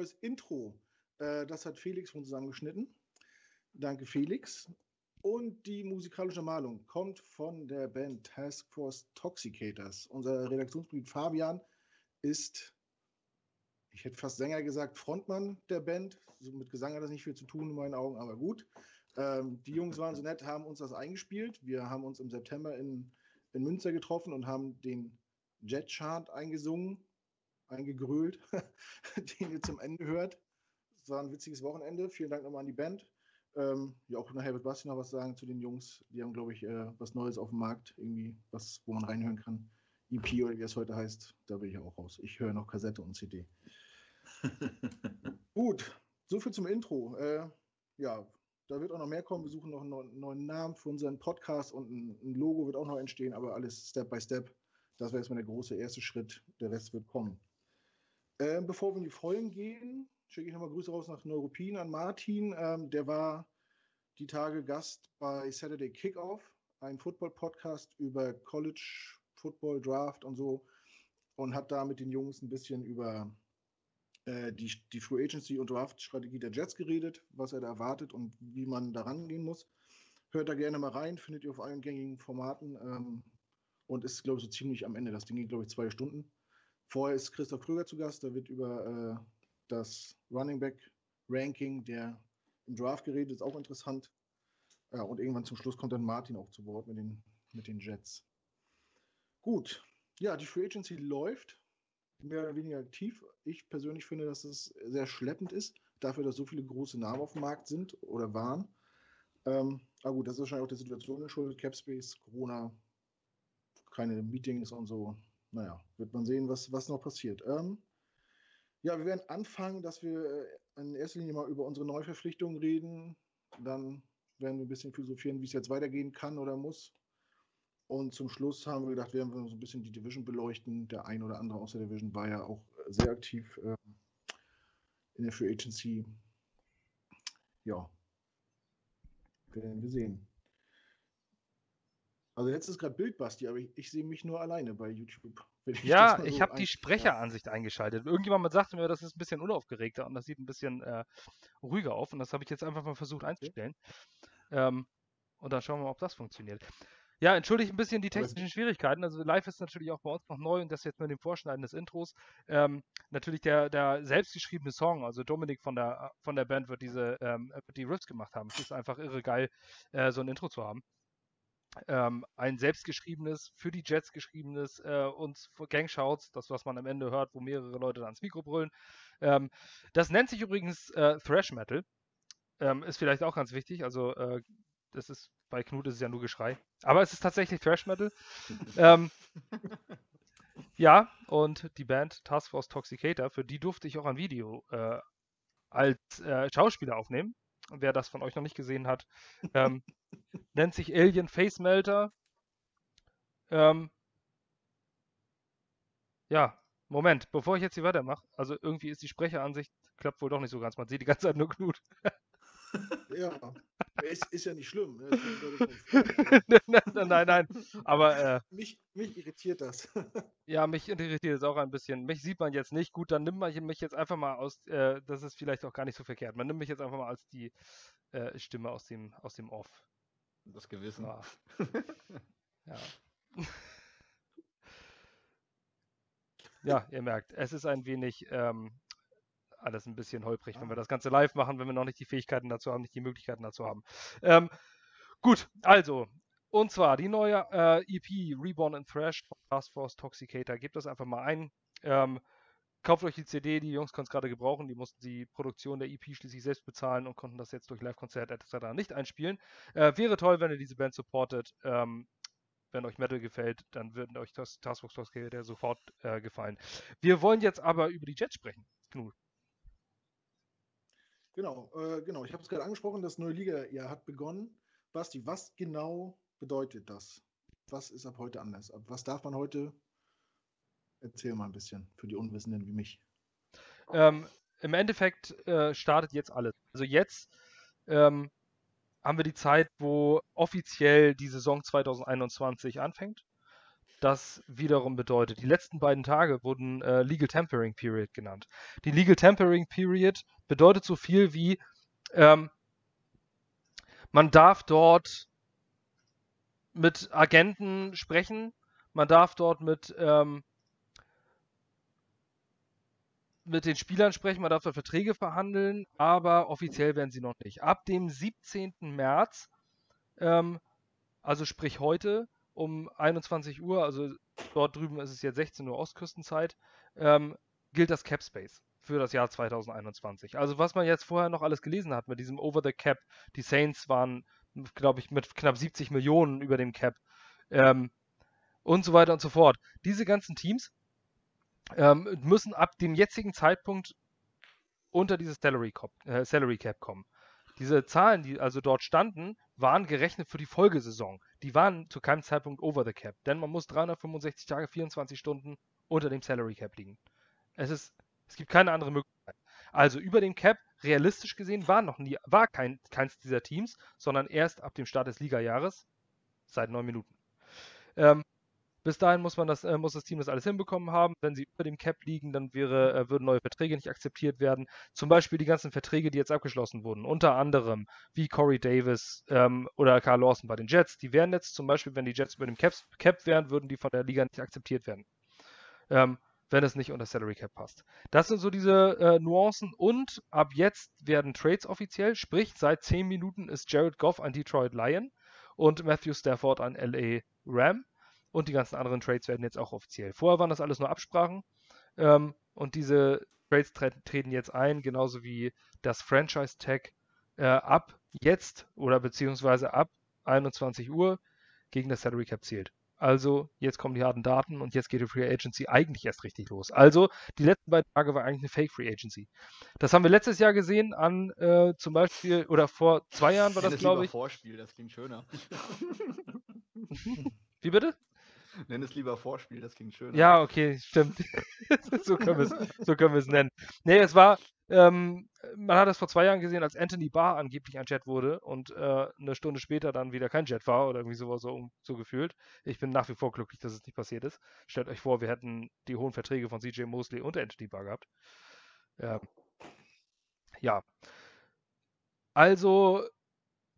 neues Intro. Äh, das hat Felix von zusammengeschnitten. Danke, Felix. Und die musikalische Malung kommt von der Band Task Force Toxicators. Unser Redaktionsmitglied Fabian ist, ich hätte fast Sänger gesagt, Frontmann der Band. Also mit Gesang hat das nicht viel zu tun in meinen Augen, aber gut. Ähm, die Jungs waren so nett, haben uns das eingespielt. Wir haben uns im September in, in Münster getroffen und haben den Jet Chant eingesungen, eingegrölt, den ihr zum Ende hört. Es war ein witziges Wochenende. Vielen Dank nochmal an die Band. Ähm, ja, auch nachher wird Basti noch was sagen zu den Jungs. Die haben, glaube ich, äh, was Neues auf dem Markt, irgendwie, was, wo man reinhören kann. EP oder wie es heute heißt, da bin ich auch raus. Ich höre noch Kassette und CD. Gut, soviel zum Intro. Äh, ja, da wird auch noch mehr kommen. Wir suchen noch einen neuen Namen für unseren Podcast und ein, ein Logo wird auch noch entstehen, aber alles Step by Step. Das wäre erstmal der große erste Schritt. Der Rest wird kommen. Äh, bevor wir in die Folgen gehen, schicke ich nochmal Grüße raus nach Neuruppin an Martin. Ähm, der war die Tage Gast bei Saturday Kickoff, ein Football-Podcast über College Football, Draft und so und hat da mit den Jungs ein bisschen über äh, die, die Free Agency und Draft-Strategie der Jets geredet, was er da erwartet und wie man da rangehen muss. Hört da gerne mal rein, findet ihr auf allen gängigen Formaten ähm, und ist, glaube ich, so ziemlich am Ende. Das Ding geht, glaube ich, zwei Stunden. Vorher ist Christoph Kröger zu Gast, da wird über äh, das Running Back Ranking der im Draft geredet, ist auch interessant. Ja, und irgendwann zum Schluss kommt dann Martin auch zu Wort mit den, mit den Jets. Gut, ja, die Free Agency läuft mehr oder weniger aktiv. Ich persönlich finde, dass es sehr schleppend ist, dafür, dass so viele große Namen auf dem Markt sind oder waren. Ähm, aber gut, das ist wahrscheinlich auch der Situation geschuldet. Capspace, Corona, keine Meetings und so. Naja, wird man sehen, was, was noch passiert. Ähm, ja, wir werden anfangen, dass wir äh, in erster Linie mal über unsere Neuverpflichtungen reden. Dann werden wir ein bisschen philosophieren, wie es jetzt weitergehen kann oder muss. Und zum Schluss haben wir gedacht, werden wir so ein bisschen die Division beleuchten. Der ein oder andere aus der Division war ja auch sehr aktiv äh, in der Free Agency. Ja, werden wir sehen. Also jetzt ist gerade Bild, Basti, aber ich, ich sehe mich nur alleine bei YouTube. Ich ja, ich so habe die Sprecheransicht eingeschaltet. Irgendjemand sagte mir, das ist ein bisschen unaufgeregter und das sieht ein bisschen äh, ruhiger auf. Und das habe ich jetzt einfach mal versucht einzustellen. Okay. Ähm, und dann schauen wir mal, ob das funktioniert. Ja, entschuldigt ein bisschen die technischen Schwierigkeiten. Also live ist natürlich auch bei uns noch neu und das jetzt mit dem Vorschneiden des Intros. Ähm, natürlich der, der selbstgeschriebene Song, also Dominik von der, von der Band wird diese ähm, die Riffs gemacht haben. Es ist einfach irre geil, äh, so ein Intro zu haben ähm, ein selbstgeschriebenes, für die Jets geschriebenes äh, und Gangshouts, das, was man am Ende hört, wo mehrere Leute dann ans Mikro brüllen. Ähm, das nennt sich übrigens äh, Thrash Metal. Ähm, ist vielleicht auch ganz wichtig. Also, äh, das ist bei Knut ist es ja nur Geschrei. Aber es ist tatsächlich Thrash Metal. ähm, ja, und die Band Task Force Toxicator, für die durfte ich auch ein Video äh, als äh, Schauspieler aufnehmen wer das von euch noch nicht gesehen hat, ähm, nennt sich Alien Face Melter. Ähm, ja, Moment, bevor ich jetzt hier weitermache, also irgendwie ist die Sprecheransicht, klappt wohl doch nicht so ganz. Man sieht die ganze Zeit nur Knut. Ja, ist, ist ja nicht schlimm. Ne? nein, nein, nein, aber äh, mich, mich irritiert das. ja, mich irritiert es auch ein bisschen. Mich sieht man jetzt nicht. Gut, dann nimmt man mich jetzt einfach mal aus, äh, das ist vielleicht auch gar nicht so verkehrt. Man nimmt mich jetzt einfach mal als die äh, Stimme aus dem, aus dem Off. Das Gewissen. Ja. ja. ja, ihr merkt, es ist ein wenig ähm, alles ein bisschen holprig, wenn wir das Ganze live machen, wenn wir noch nicht die Fähigkeiten dazu haben, nicht die Möglichkeiten dazu haben. Ähm, gut, also, und zwar die neue äh, EP Reborn in Thrash von Task Force Toxicator. Gebt das einfach mal ein. Ähm, kauft euch die CD, die Jungs können es gerade gebrauchen. Die mussten die Produktion der EP schließlich selbst bezahlen und konnten das jetzt durch Live-Konzert etc. nicht einspielen. Äh, wäre toll, wenn ihr diese Band supportet. Ähm, wenn euch Metal gefällt, dann würden euch das Task Force Toxicator sofort äh, gefallen. Wir wollen jetzt aber über die Jets sprechen. Genug. Genau, äh, genau. Ich habe es gerade angesprochen, das neue Liga-Jahr hat begonnen. Basti, was genau bedeutet das? Was ist ab heute anders? was darf man heute? Erzähl mal ein bisschen für die Unwissenden wie mich. Ähm, Im Endeffekt äh, startet jetzt alles. Also jetzt ähm, haben wir die Zeit, wo offiziell die Saison 2021 anfängt. Das wiederum bedeutet. Die letzten beiden Tage wurden äh, Legal Tampering Period genannt. Die Legal Tampering Period bedeutet so viel wie, ähm, man darf dort mit Agenten sprechen, man darf dort mit, ähm, mit den Spielern sprechen, man darf dort Verträge verhandeln, aber offiziell werden sie noch nicht. Ab dem 17. März, ähm, also sprich heute, um 21 Uhr, also dort drüben ist es jetzt 16 Uhr Ostküstenzeit, ähm, gilt das Cap Space für das Jahr 2021. Also was man jetzt vorher noch alles gelesen hat mit diesem Over the Cap, die Saints waren, glaube ich, mit knapp 70 Millionen über dem Cap ähm, und so weiter und so fort. Diese ganzen Teams ähm, müssen ab dem jetzigen Zeitpunkt unter dieses Salary Cap, äh, Salary Cap kommen. Diese Zahlen, die also dort standen, waren gerechnet für die Folgesaison. Die waren zu keinem Zeitpunkt over the cap, denn man muss 365 Tage, 24 Stunden unter dem Salary Cap liegen. Es ist, es gibt keine andere Möglichkeit. Also über dem Cap, realistisch gesehen, war noch nie, war kein, keins dieser Teams, sondern erst ab dem Start des Liga-Jahres seit neun Minuten. Ähm, bis dahin muss man das, äh, muss das Team das alles hinbekommen haben. Wenn sie über dem Cap liegen, dann wäre, äh, würden neue Verträge nicht akzeptiert werden. Zum Beispiel die ganzen Verträge, die jetzt abgeschlossen wurden, unter anderem wie Corey Davis ähm, oder Carl Lawson bei den Jets. Die wären jetzt zum Beispiel, wenn die Jets über dem Cap, Cap wären, würden die von der Liga nicht akzeptiert werden. Ähm, wenn es nicht unter Salary Cap passt. Das sind so diese äh, Nuancen und ab jetzt werden Trades offiziell, sprich seit 10 Minuten ist Jared Goff ein Detroit Lion und Matthew Stafford ein LA Ram und die ganzen anderen Trades werden jetzt auch offiziell. Vorher waren das alles nur Absprachen ähm, und diese Trades tre treten jetzt ein, genauso wie das Franchise Tag äh, ab jetzt oder beziehungsweise ab 21 Uhr gegen das Salary Cap zählt. Also jetzt kommen die harten Daten und jetzt geht die Free Agency eigentlich erst richtig los. Also die letzten beiden Tage war eigentlich eine Fake Free Agency. Das haben wir letztes Jahr gesehen an äh, zum Beispiel oder vor zwei Jahren war das, glaube ich. Vorspiel, das klingt schöner. Wie bitte? Nenn es lieber Vorspiel, das klingt schön. Ja, okay, stimmt. so können wir es so nennen. Nee, es war, ähm, man hat das vor zwei Jahren gesehen, als Anthony Barr angeblich ein Jet wurde und äh, eine Stunde später dann wieder kein Jet war oder irgendwie sowas so, so gefühlt. Ich bin nach wie vor glücklich, dass es nicht passiert ist. Stellt euch vor, wir hätten die hohen Verträge von CJ Mosley und Anthony Barr gehabt. Ja. ja. Also,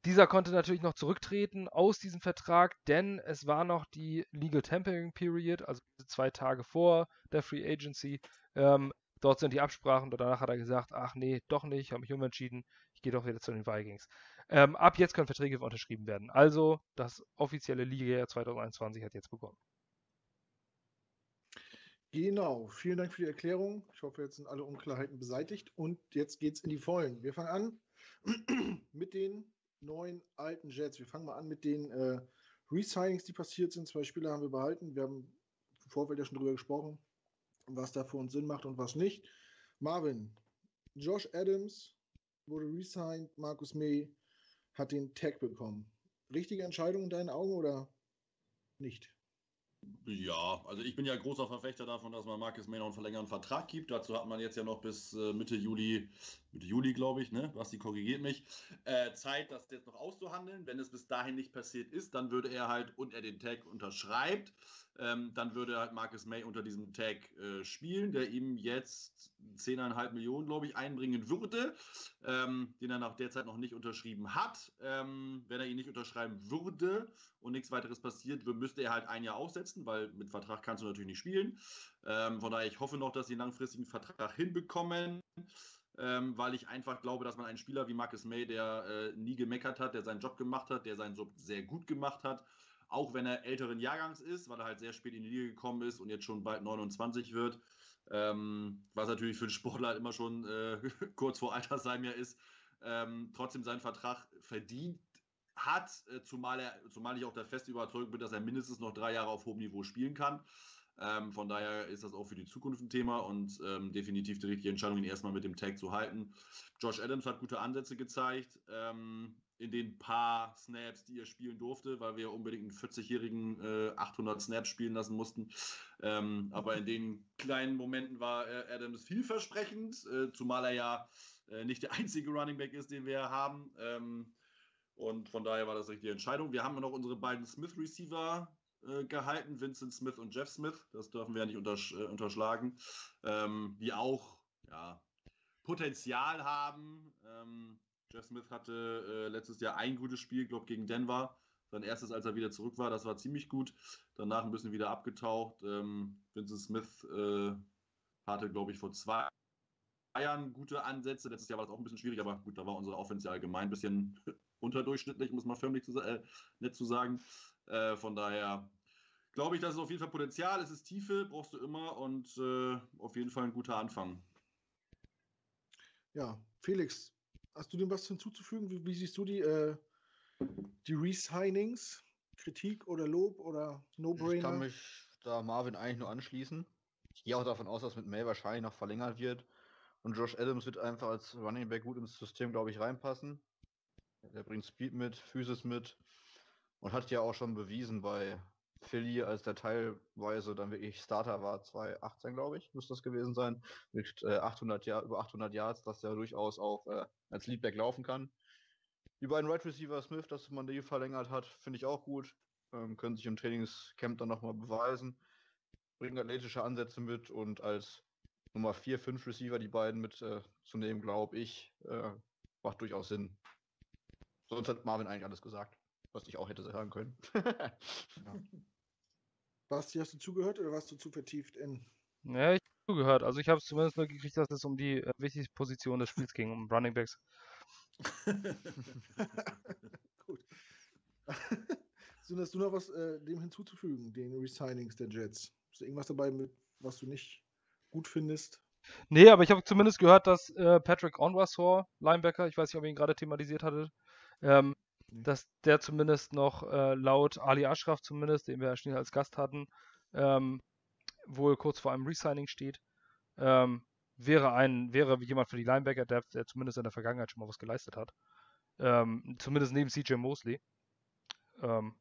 dieser konnte natürlich noch zurücktreten aus diesem Vertrag, denn es war noch die Legal Tampering Period, also zwei Tage vor der Free Agency. Ähm, dort sind die Absprachen und danach hat er gesagt, ach nee, doch nicht, habe mich umentschieden, ich gehe doch wieder zu den Vikings. Ähm, ab jetzt können Verträge unterschrieben werden. Also das offizielle Liga 2021 hat jetzt begonnen. Genau, vielen Dank für die Erklärung. Ich hoffe, jetzt sind alle Unklarheiten beseitigt und jetzt geht es in die Vollen. Wir fangen an mit den neun alten Jets. Wir fangen mal an mit den äh, Resignings, die passiert sind. Zwei Spieler haben wir behalten. Wir haben im Vorfeld ja schon drüber gesprochen, was da für uns Sinn macht und was nicht. Marvin, Josh Adams wurde resigned, Markus May hat den Tag bekommen. Richtige Entscheidung in deinen Augen oder nicht? Ja, also ich bin ja großer Verfechter davon, dass man Marcus noch einen verlängerten Vertrag gibt. Dazu hat man jetzt ja noch bis äh, Mitte Juli, Mitte Juli glaube ich, ne? Basti korrigiert mich, äh, Zeit, das jetzt noch auszuhandeln. Wenn es bis dahin nicht passiert ist, dann würde er halt und er den Tag unterschreibt, ähm, dann würde halt Marcus May unter diesem Tag äh, spielen, der ihm jetzt 10,5 Millionen, glaube ich, einbringen würde, ähm, den er nach derzeit noch nicht unterschrieben hat. Ähm, wenn er ihn nicht unterschreiben würde und nichts weiteres passiert, müsste er halt ein Jahr aussetzen, weil mit Vertrag kannst du natürlich nicht spielen. Ähm, von daher, ich hoffe noch, dass sie einen langfristigen Vertrag hinbekommen. Ähm, weil ich einfach glaube, dass man einen Spieler wie Marcus May, der äh, nie gemeckert hat, der seinen Job gemacht hat, der seinen Job sehr gut gemacht hat, auch wenn er älteren Jahrgangs ist, weil er halt sehr spät in die Liga gekommen ist und jetzt schon bald 29 wird, ähm, was natürlich für einen Sportler halt immer schon äh, kurz vor Altersheim ja ist, ähm, trotzdem seinen Vertrag verdient hat, äh, zumal, er, zumal ich auch der feste Überzeugung bin, dass er mindestens noch drei Jahre auf hohem Niveau spielen kann. Ähm, von daher ist das auch für die Zukunft ein Thema und ähm, definitiv die richtige Entscheidung, ihn erstmal mit dem Tag zu halten. Josh Adams hat gute Ansätze gezeigt. Ähm, in den paar Snaps, die er spielen durfte, weil wir unbedingt einen 40-jährigen äh, 800 Snaps spielen lassen mussten. Ähm, aber in den kleinen Momenten war äh, Adams vielversprechend, äh, zumal er ja äh, nicht der einzige Running Back ist, den wir haben. Ähm, und von daher war das die Entscheidung. Wir haben noch unsere beiden Smith Receiver äh, gehalten, Vincent Smith und Jeff Smith. Das dürfen wir ja nicht untersch äh, unterschlagen. Ähm, die auch ja, Potenzial haben. Jeff Smith hatte äh, letztes Jahr ein gutes Spiel, glaube gegen Denver. Sein erstes, als er wieder zurück war, das war ziemlich gut. Danach ein bisschen wieder abgetaucht. Ähm, Vincent Smith äh, hatte, glaube ich, vor zwei Jahren gute Ansätze. Letztes Jahr war das auch ein bisschen schwierig, aber gut, da war unsere Offense ja allgemein ein bisschen unterdurchschnittlich, muss man förmlich zu, äh, nett zu sagen. Äh, von daher glaube ich, dass es auf jeden Fall Potenzial. Es ist Tiefe, brauchst du immer und äh, auf jeden Fall ein guter Anfang. Ja, Felix, hast du dem was hinzuzufügen? Wie, wie siehst du die, äh, die Resignings? Kritik oder Lob oder No-Brainer? Ich kann mich da Marvin eigentlich nur anschließen. Ich gehe auch davon aus, dass mit May wahrscheinlich noch verlängert wird. Und Josh Adams wird einfach als Running Back gut ins System, glaube ich, reinpassen. Der bringt Speed mit, Physis mit und hat ja auch schon bewiesen bei Philly, als der teilweise dann wirklich Starter war, 2018, glaube ich, müsste das gewesen sein, mit äh, 800 Jahr, über 800 Yards, dass er durchaus auch äh, als Leadback laufen kann. Die beiden Right Receiver Smith, dass man die verlängert hat, finde ich auch gut. Ähm, können sich im Trainingscamp dann nochmal beweisen. Bringen athletische Ansätze mit und als Nummer 4, 5 Receiver die beiden mit äh, glaube ich, äh, macht durchaus Sinn. Sonst hat Marvin eigentlich alles gesagt, was ich auch hätte sagen können. ja. Basti, hast du zugehört oder warst du zu vertieft in? Ja, ich habe zugehört. Also ich habe es zumindest nur gekriegt, dass es um die äh, wichtigste Position des Spiels ging, um Running Backs. Gut. so, hast du noch was äh, dem hinzuzufügen, den Resignings der Jets? Ist da irgendwas dabei, mit, was du nicht gut findest? Nee, aber ich habe zumindest gehört, dass äh, Patrick Onwasor, Linebacker, ich weiß nicht, ob ihr ihn gerade thematisiert hattet, ähm, mhm. dass der zumindest noch äh, laut Ali Ashraf zumindest, den wir ja schon als Gast hatten, ähm, wohl kurz vor einem Resigning steht. Ähm, wäre ein, wäre jemand für die Linebacker, der, der zumindest in der Vergangenheit schon mal was geleistet hat. Ähm, zumindest neben CJ Mosley. Ähm,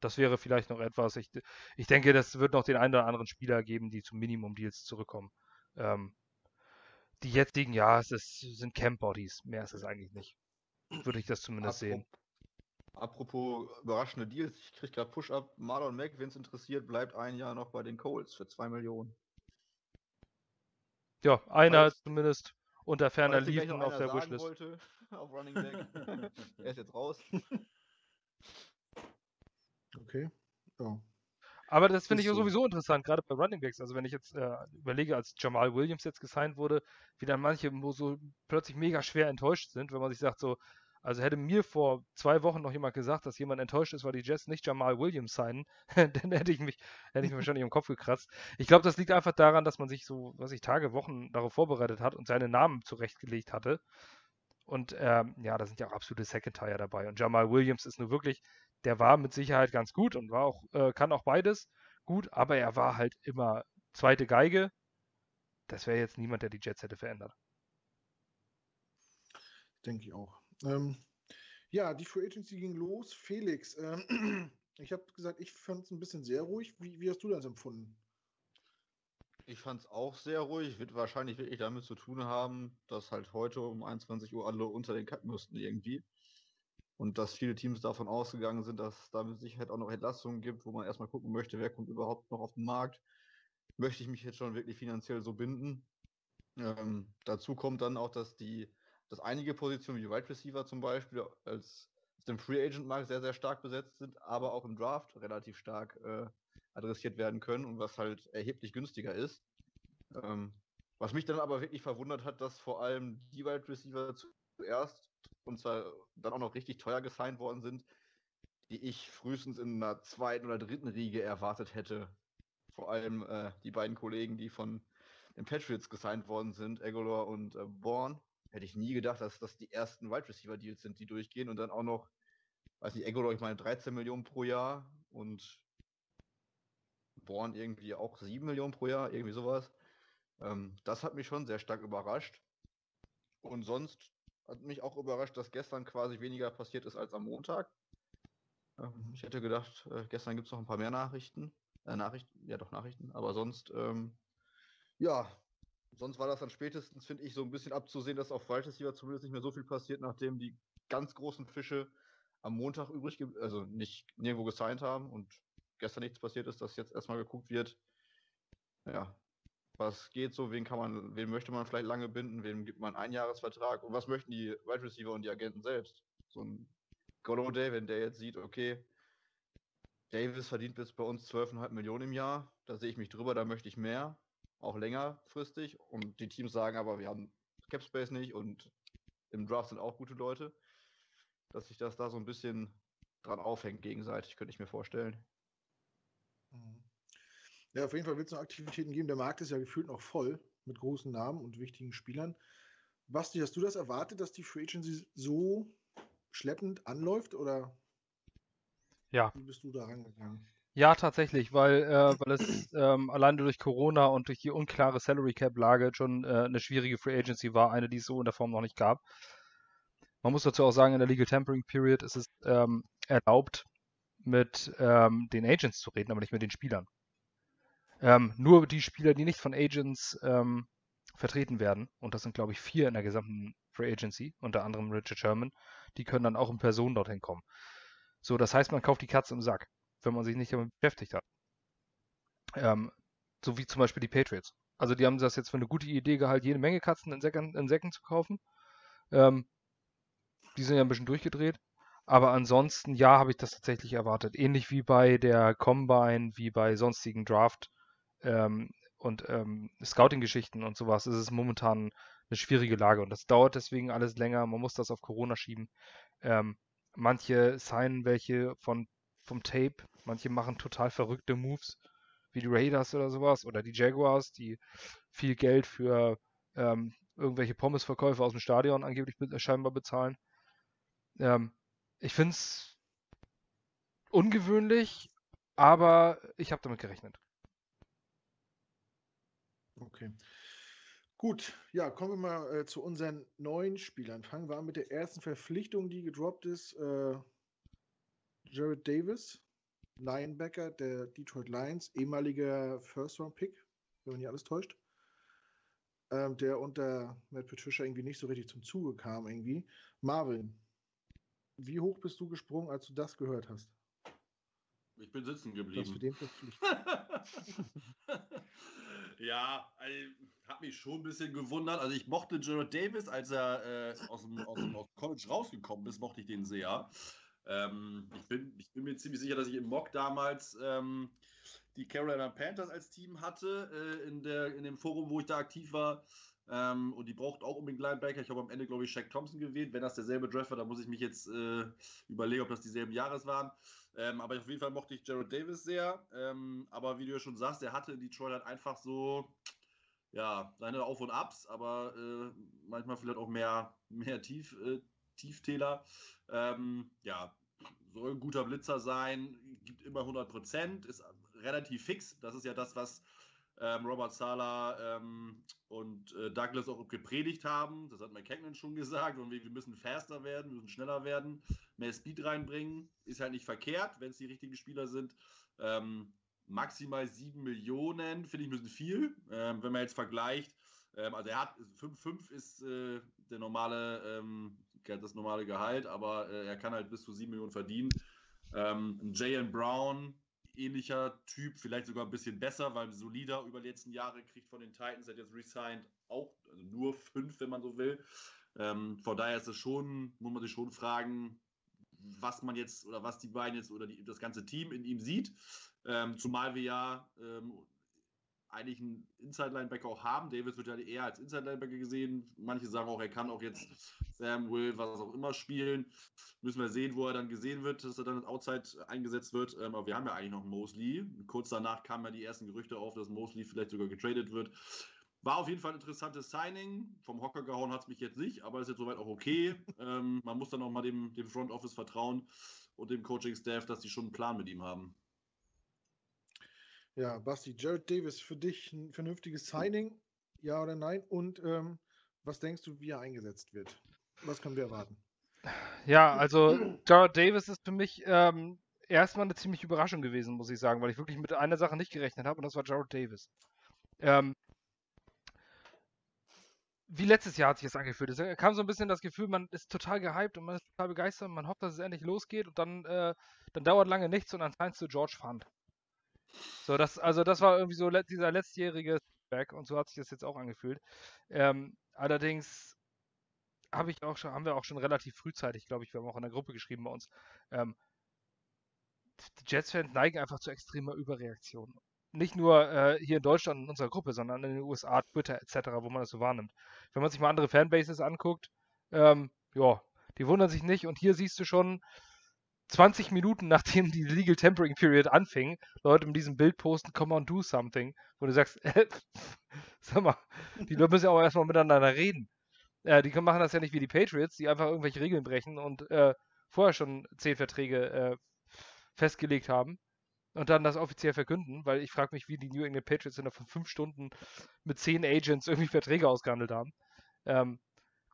das wäre vielleicht noch etwas. Ich, ich denke, das wird noch den einen oder anderen Spieler geben, die zum Minimum-Deals zurückkommen. Ähm, die jetzigen, ja, es ist, sind Camp-Bodies. Mehr ist es eigentlich nicht. Würde ich das zumindest Apropos, sehen. Apropos überraschende Deals, ich kriege gerade Push-Up. Marlon Mack, wenn es interessiert, bleibt ein Jahr noch bei den Colts für 2 Millionen. Ja, einer Falls, zumindest unter ferner Liefen auf der Wishlist. Wollte, auf Running Back. er ist jetzt raus. Okay. Ja. Aber das finde ich so. sowieso interessant, gerade bei Running Backs. Also wenn ich jetzt äh, überlege, als Jamal Williams jetzt gesigned wurde, wie dann manche so plötzlich mega schwer enttäuscht sind, wenn man sich sagt so, also hätte mir vor zwei Wochen noch jemand gesagt, dass jemand enttäuscht ist, weil die Jets nicht Jamal Williams signen, dann hätte ich mich, hätte ich mich wahrscheinlich im Kopf gekratzt. Ich glaube, das liegt einfach daran, dass man sich so, was ich Tage, Wochen darauf vorbereitet hat und seine Namen zurechtgelegt hatte. Und ähm, ja, da sind ja auch absolute Second-Tire dabei. Und Jamal Williams ist nur wirklich der war mit Sicherheit ganz gut und war auch, äh, kann auch beides gut, aber er war halt immer zweite Geige. Das wäre jetzt niemand, der die Jets hätte verändert. Denke ich auch. Ähm, ja, die Free Agency ging los. Felix, ähm, ich habe gesagt, ich fand es ein bisschen sehr ruhig. Wie, wie hast du das empfunden? Ich fand es auch sehr ruhig. Wird wahrscheinlich wirklich damit zu tun haben, dass halt heute um 21 Uhr alle unter den Cut müssten irgendwie. Und dass viele Teams davon ausgegangen sind, dass es da mit Sicherheit auch noch Entlastungen gibt, wo man erstmal gucken möchte, wer kommt überhaupt noch auf den Markt. Möchte ich mich jetzt schon wirklich finanziell so binden? Ähm, dazu kommt dann auch, dass die, dass einige Positionen wie Wide Receiver zum Beispiel als auf dem Free Agent Markt sehr, sehr stark besetzt sind, aber auch im Draft relativ stark äh, adressiert werden können und was halt erheblich günstiger ist. Ähm, was mich dann aber wirklich verwundert hat, dass vor allem die Wide Receiver zuerst und zwar dann auch noch richtig teuer gesigned worden sind, die ich frühestens in einer zweiten oder dritten Riege erwartet hätte. Vor allem äh, die beiden Kollegen, die von den Patriots gesigned worden sind, Egolor und äh, Bourne. Hätte ich nie gedacht, dass das die ersten Wide Receiver Deals sind, die durchgehen und dann auch noch, weiß nicht, Egolor, ich meine 13 Millionen pro Jahr und Born irgendwie auch 7 Millionen pro Jahr, irgendwie sowas. Ähm, das hat mich schon sehr stark überrascht. Und sonst hat mich auch überrascht, dass gestern quasi weniger passiert ist als am Montag. Ähm, ich hätte gedacht, äh, gestern gibt es noch ein paar mehr Nachrichten. Äh, Nachrichten, ja doch Nachrichten, aber sonst, ähm, ja, sonst war das dann spätestens, finde ich, so ein bisschen abzusehen, dass auf Receiver zumindest nicht mehr so viel passiert, nachdem die ganz großen Fische am Montag übrig, also nicht nirgendwo gesigned haben und gestern nichts passiert ist, dass jetzt erstmal geguckt wird, ja, was geht so, wen kann man, wen möchte man vielleicht lange binden, wem gibt man einen Einjahresvertrag und was möchten die Wide Receiver und die Agenten selbst? So ein Golladay, wenn der jetzt sieht, okay, Davis verdient bis bei uns 12,5 Millionen im Jahr, da sehe ich mich drüber, da möchte ich mehr, auch längerfristig und die Teams sagen aber, wir haben Cap Space nicht und im Draft sind auch gute Leute, dass sich das da so ein bisschen dran aufhängt gegenseitig, könnte ich mir vorstellen. Mhm. Ja, auf jeden Fall wird es noch Aktivitäten geben. Der Markt ist ja gefühlt noch voll mit großen Namen und wichtigen Spielern. Basti, hast du das erwartet, dass die Free Agency so schleppend anläuft oder ja. wie bist du da rangegangen? Ja, tatsächlich, weil, äh, weil es ähm, alleine durch Corona und durch die unklare Salary Cap Lage schon äh, eine schwierige Free Agency war, eine, die es so in der Form noch nicht gab. Man muss dazu auch sagen, in der Legal Tampering Period ist es ähm, erlaubt, mit ähm, den Agents zu reden, aber nicht mit den Spielern. Ähm, nur die Spieler, die nicht von Agents ähm, vertreten werden, und das sind, glaube ich, vier in der gesamten Free Agency, unter anderem Richard Sherman, die können dann auch in Person dorthin kommen. So, das heißt, man kauft die Katze im Sack, wenn man sich nicht damit beschäftigt hat. Ähm, so wie zum Beispiel die Patriots. Also die haben das jetzt für eine gute Idee gehalten, jede Menge Katzen in Säcken, in Säcken zu kaufen. Ähm, die sind ja ein bisschen durchgedreht. Aber ansonsten, ja, habe ich das tatsächlich erwartet. Ähnlich wie bei der Combine, wie bei sonstigen Draft- ähm, und ähm, Scouting-Geschichten und sowas ist es momentan eine schwierige Lage und das dauert deswegen alles länger. Man muss das auf Corona schieben. Ähm, manche signen welche von, vom Tape, manche machen total verrückte Moves, wie die Raiders oder sowas oder die Jaguars, die viel Geld für ähm, irgendwelche Pommesverkäufe aus dem Stadion angeblich be scheinbar bezahlen. Ähm, ich finde es ungewöhnlich, aber ich habe damit gerechnet. Okay. Gut, ja, kommen wir mal äh, zu unseren neuen Spielern. Fangen wir an mit der ersten Verpflichtung, die gedroppt ist. Äh, Jared Davis, Linebacker der Detroit Lions, ehemaliger First-Round-Pick, wenn man nicht alles täuscht. Ähm, der unter Matt Patricia irgendwie nicht so richtig zum Zuge kam, irgendwie. Marvin, wie hoch bist du gesprungen, als du das gehört hast? Ich bin sitzen geblieben. ja, also, hat mich schon ein bisschen gewundert. Also ich mochte Jared Davis, als er äh, aus, dem, aus, dem, aus, College rausgekommen ist, mochte ich den sehr. Ähm, ich, bin, ich bin mir ziemlich sicher, dass ich im Mock damals ähm, die Carolina Panthers als Team hatte, äh, in, der, in dem Forum, wo ich da aktiv war. Ähm, und die braucht auch unbedingt Linebacker. Ich habe am Ende, glaube ich, Shaq Thompson gewählt. Wenn das derselbe Draft war, dann muss ich mich jetzt äh, überlegen, ob das dieselben Jahres waren. Ähm, aber auf jeden Fall mochte ich Jared Davis sehr. Ähm, aber wie du ja schon sagst, er hatte in Detroit halt einfach so, ja, seine Auf- und Abs, aber äh, manchmal vielleicht auch mehr, mehr Tief, äh, Tieftäler. Ähm, ja, soll ein guter Blitzer sein, gibt immer 100 Prozent, ist relativ fix. Das ist ja das, was ähm, Robert Sala ähm, und äh, Douglas auch gepredigt haben. Das hat McKagan schon gesagt. Und wir, wir, müssen faster werden, wir müssen schneller werden, mehr Speed reinbringen. Ist halt nicht verkehrt, wenn es die richtigen Spieler sind. Ähm, maximal 7 Millionen, finde ich ein bisschen viel. Ähm, wenn man jetzt vergleicht, ähm, also er hat 5,5 ist äh, der normale, ähm, das normale Gehalt, aber äh, er kann halt bis zu 7 Millionen verdienen. Ähm, Jalen Brown ähnlicher Typ, vielleicht sogar ein bisschen besser, weil solider über die letzten Jahre kriegt von den Titans, hat jetzt resigned auch also nur fünf, wenn man so will. Ähm, von daher ist es schon, muss man sich schon fragen, was man jetzt oder was die beiden jetzt oder die, das ganze Team in ihm sieht. Ähm, zumal wir ja ähm, eigentlich einen Inside-Linebacker auch haben. Davis wird ja eher als Inside-Linebacker gesehen. Manche sagen auch, er kann auch jetzt Sam, Will, was auch immer spielen. Müssen wir sehen, wo er dann gesehen wird, dass er dann als Outside eingesetzt wird. Ähm, aber wir haben ja eigentlich noch Mosley. Kurz danach kamen ja die ersten Gerüchte auf, dass Mosley vielleicht sogar getradet wird. War auf jeden Fall ein interessantes Signing. Vom Hocker gehauen hat es mich jetzt nicht, aber ist jetzt soweit auch okay. ähm, man muss dann auch mal dem, dem Front Office vertrauen und dem Coaching-Staff, dass die schon einen Plan mit ihm haben. Ja, Basti, Jared Davis, für dich ein vernünftiges Signing? Ja oder nein? Und ähm, was denkst du, wie er eingesetzt wird? Was können wir erwarten? Ja, also Jared Davis ist für mich ähm, erstmal eine ziemliche Überraschung gewesen, muss ich sagen, weil ich wirklich mit einer Sache nicht gerechnet habe und das war Jared Davis. Ähm, wie letztes Jahr hat sich das angefühlt. Es kam so ein bisschen das Gefühl, man ist total gehypt und man ist total begeistert, man hofft, dass es endlich losgeht und dann, äh, dann dauert lange nichts und dann signst du George Fund. So, das, also das war irgendwie so dieser letztjährige Back und so hat sich das jetzt auch angefühlt. Ähm, allerdings habe ich auch schon, haben wir auch schon relativ frühzeitig, glaube ich, wir haben auch in der Gruppe geschrieben bei uns, ähm, die Jets-Fans neigen einfach zu extremer Überreaktion. Nicht nur äh, hier in Deutschland in unserer Gruppe, sondern in den USA, Twitter etc., wo man das so wahrnimmt. Wenn man sich mal andere Fanbases anguckt, ähm, ja, die wundern sich nicht. Und hier siehst du schon 20 Minuten nachdem die Legal Tempering Period anfing, Leute mit diesem Bild posten, come on, do something. Wo du sagst, äh, sag mal, die Leute müssen ja auch erstmal miteinander reden. Äh, die machen das ja nicht wie die Patriots, die einfach irgendwelche Regeln brechen und äh, vorher schon zehn Verträge äh, festgelegt haben und dann das offiziell verkünden, weil ich frage mich, wie die New England Patriots innerhalb von fünf Stunden mit zehn Agents irgendwie Verträge ausgehandelt haben. Ähm,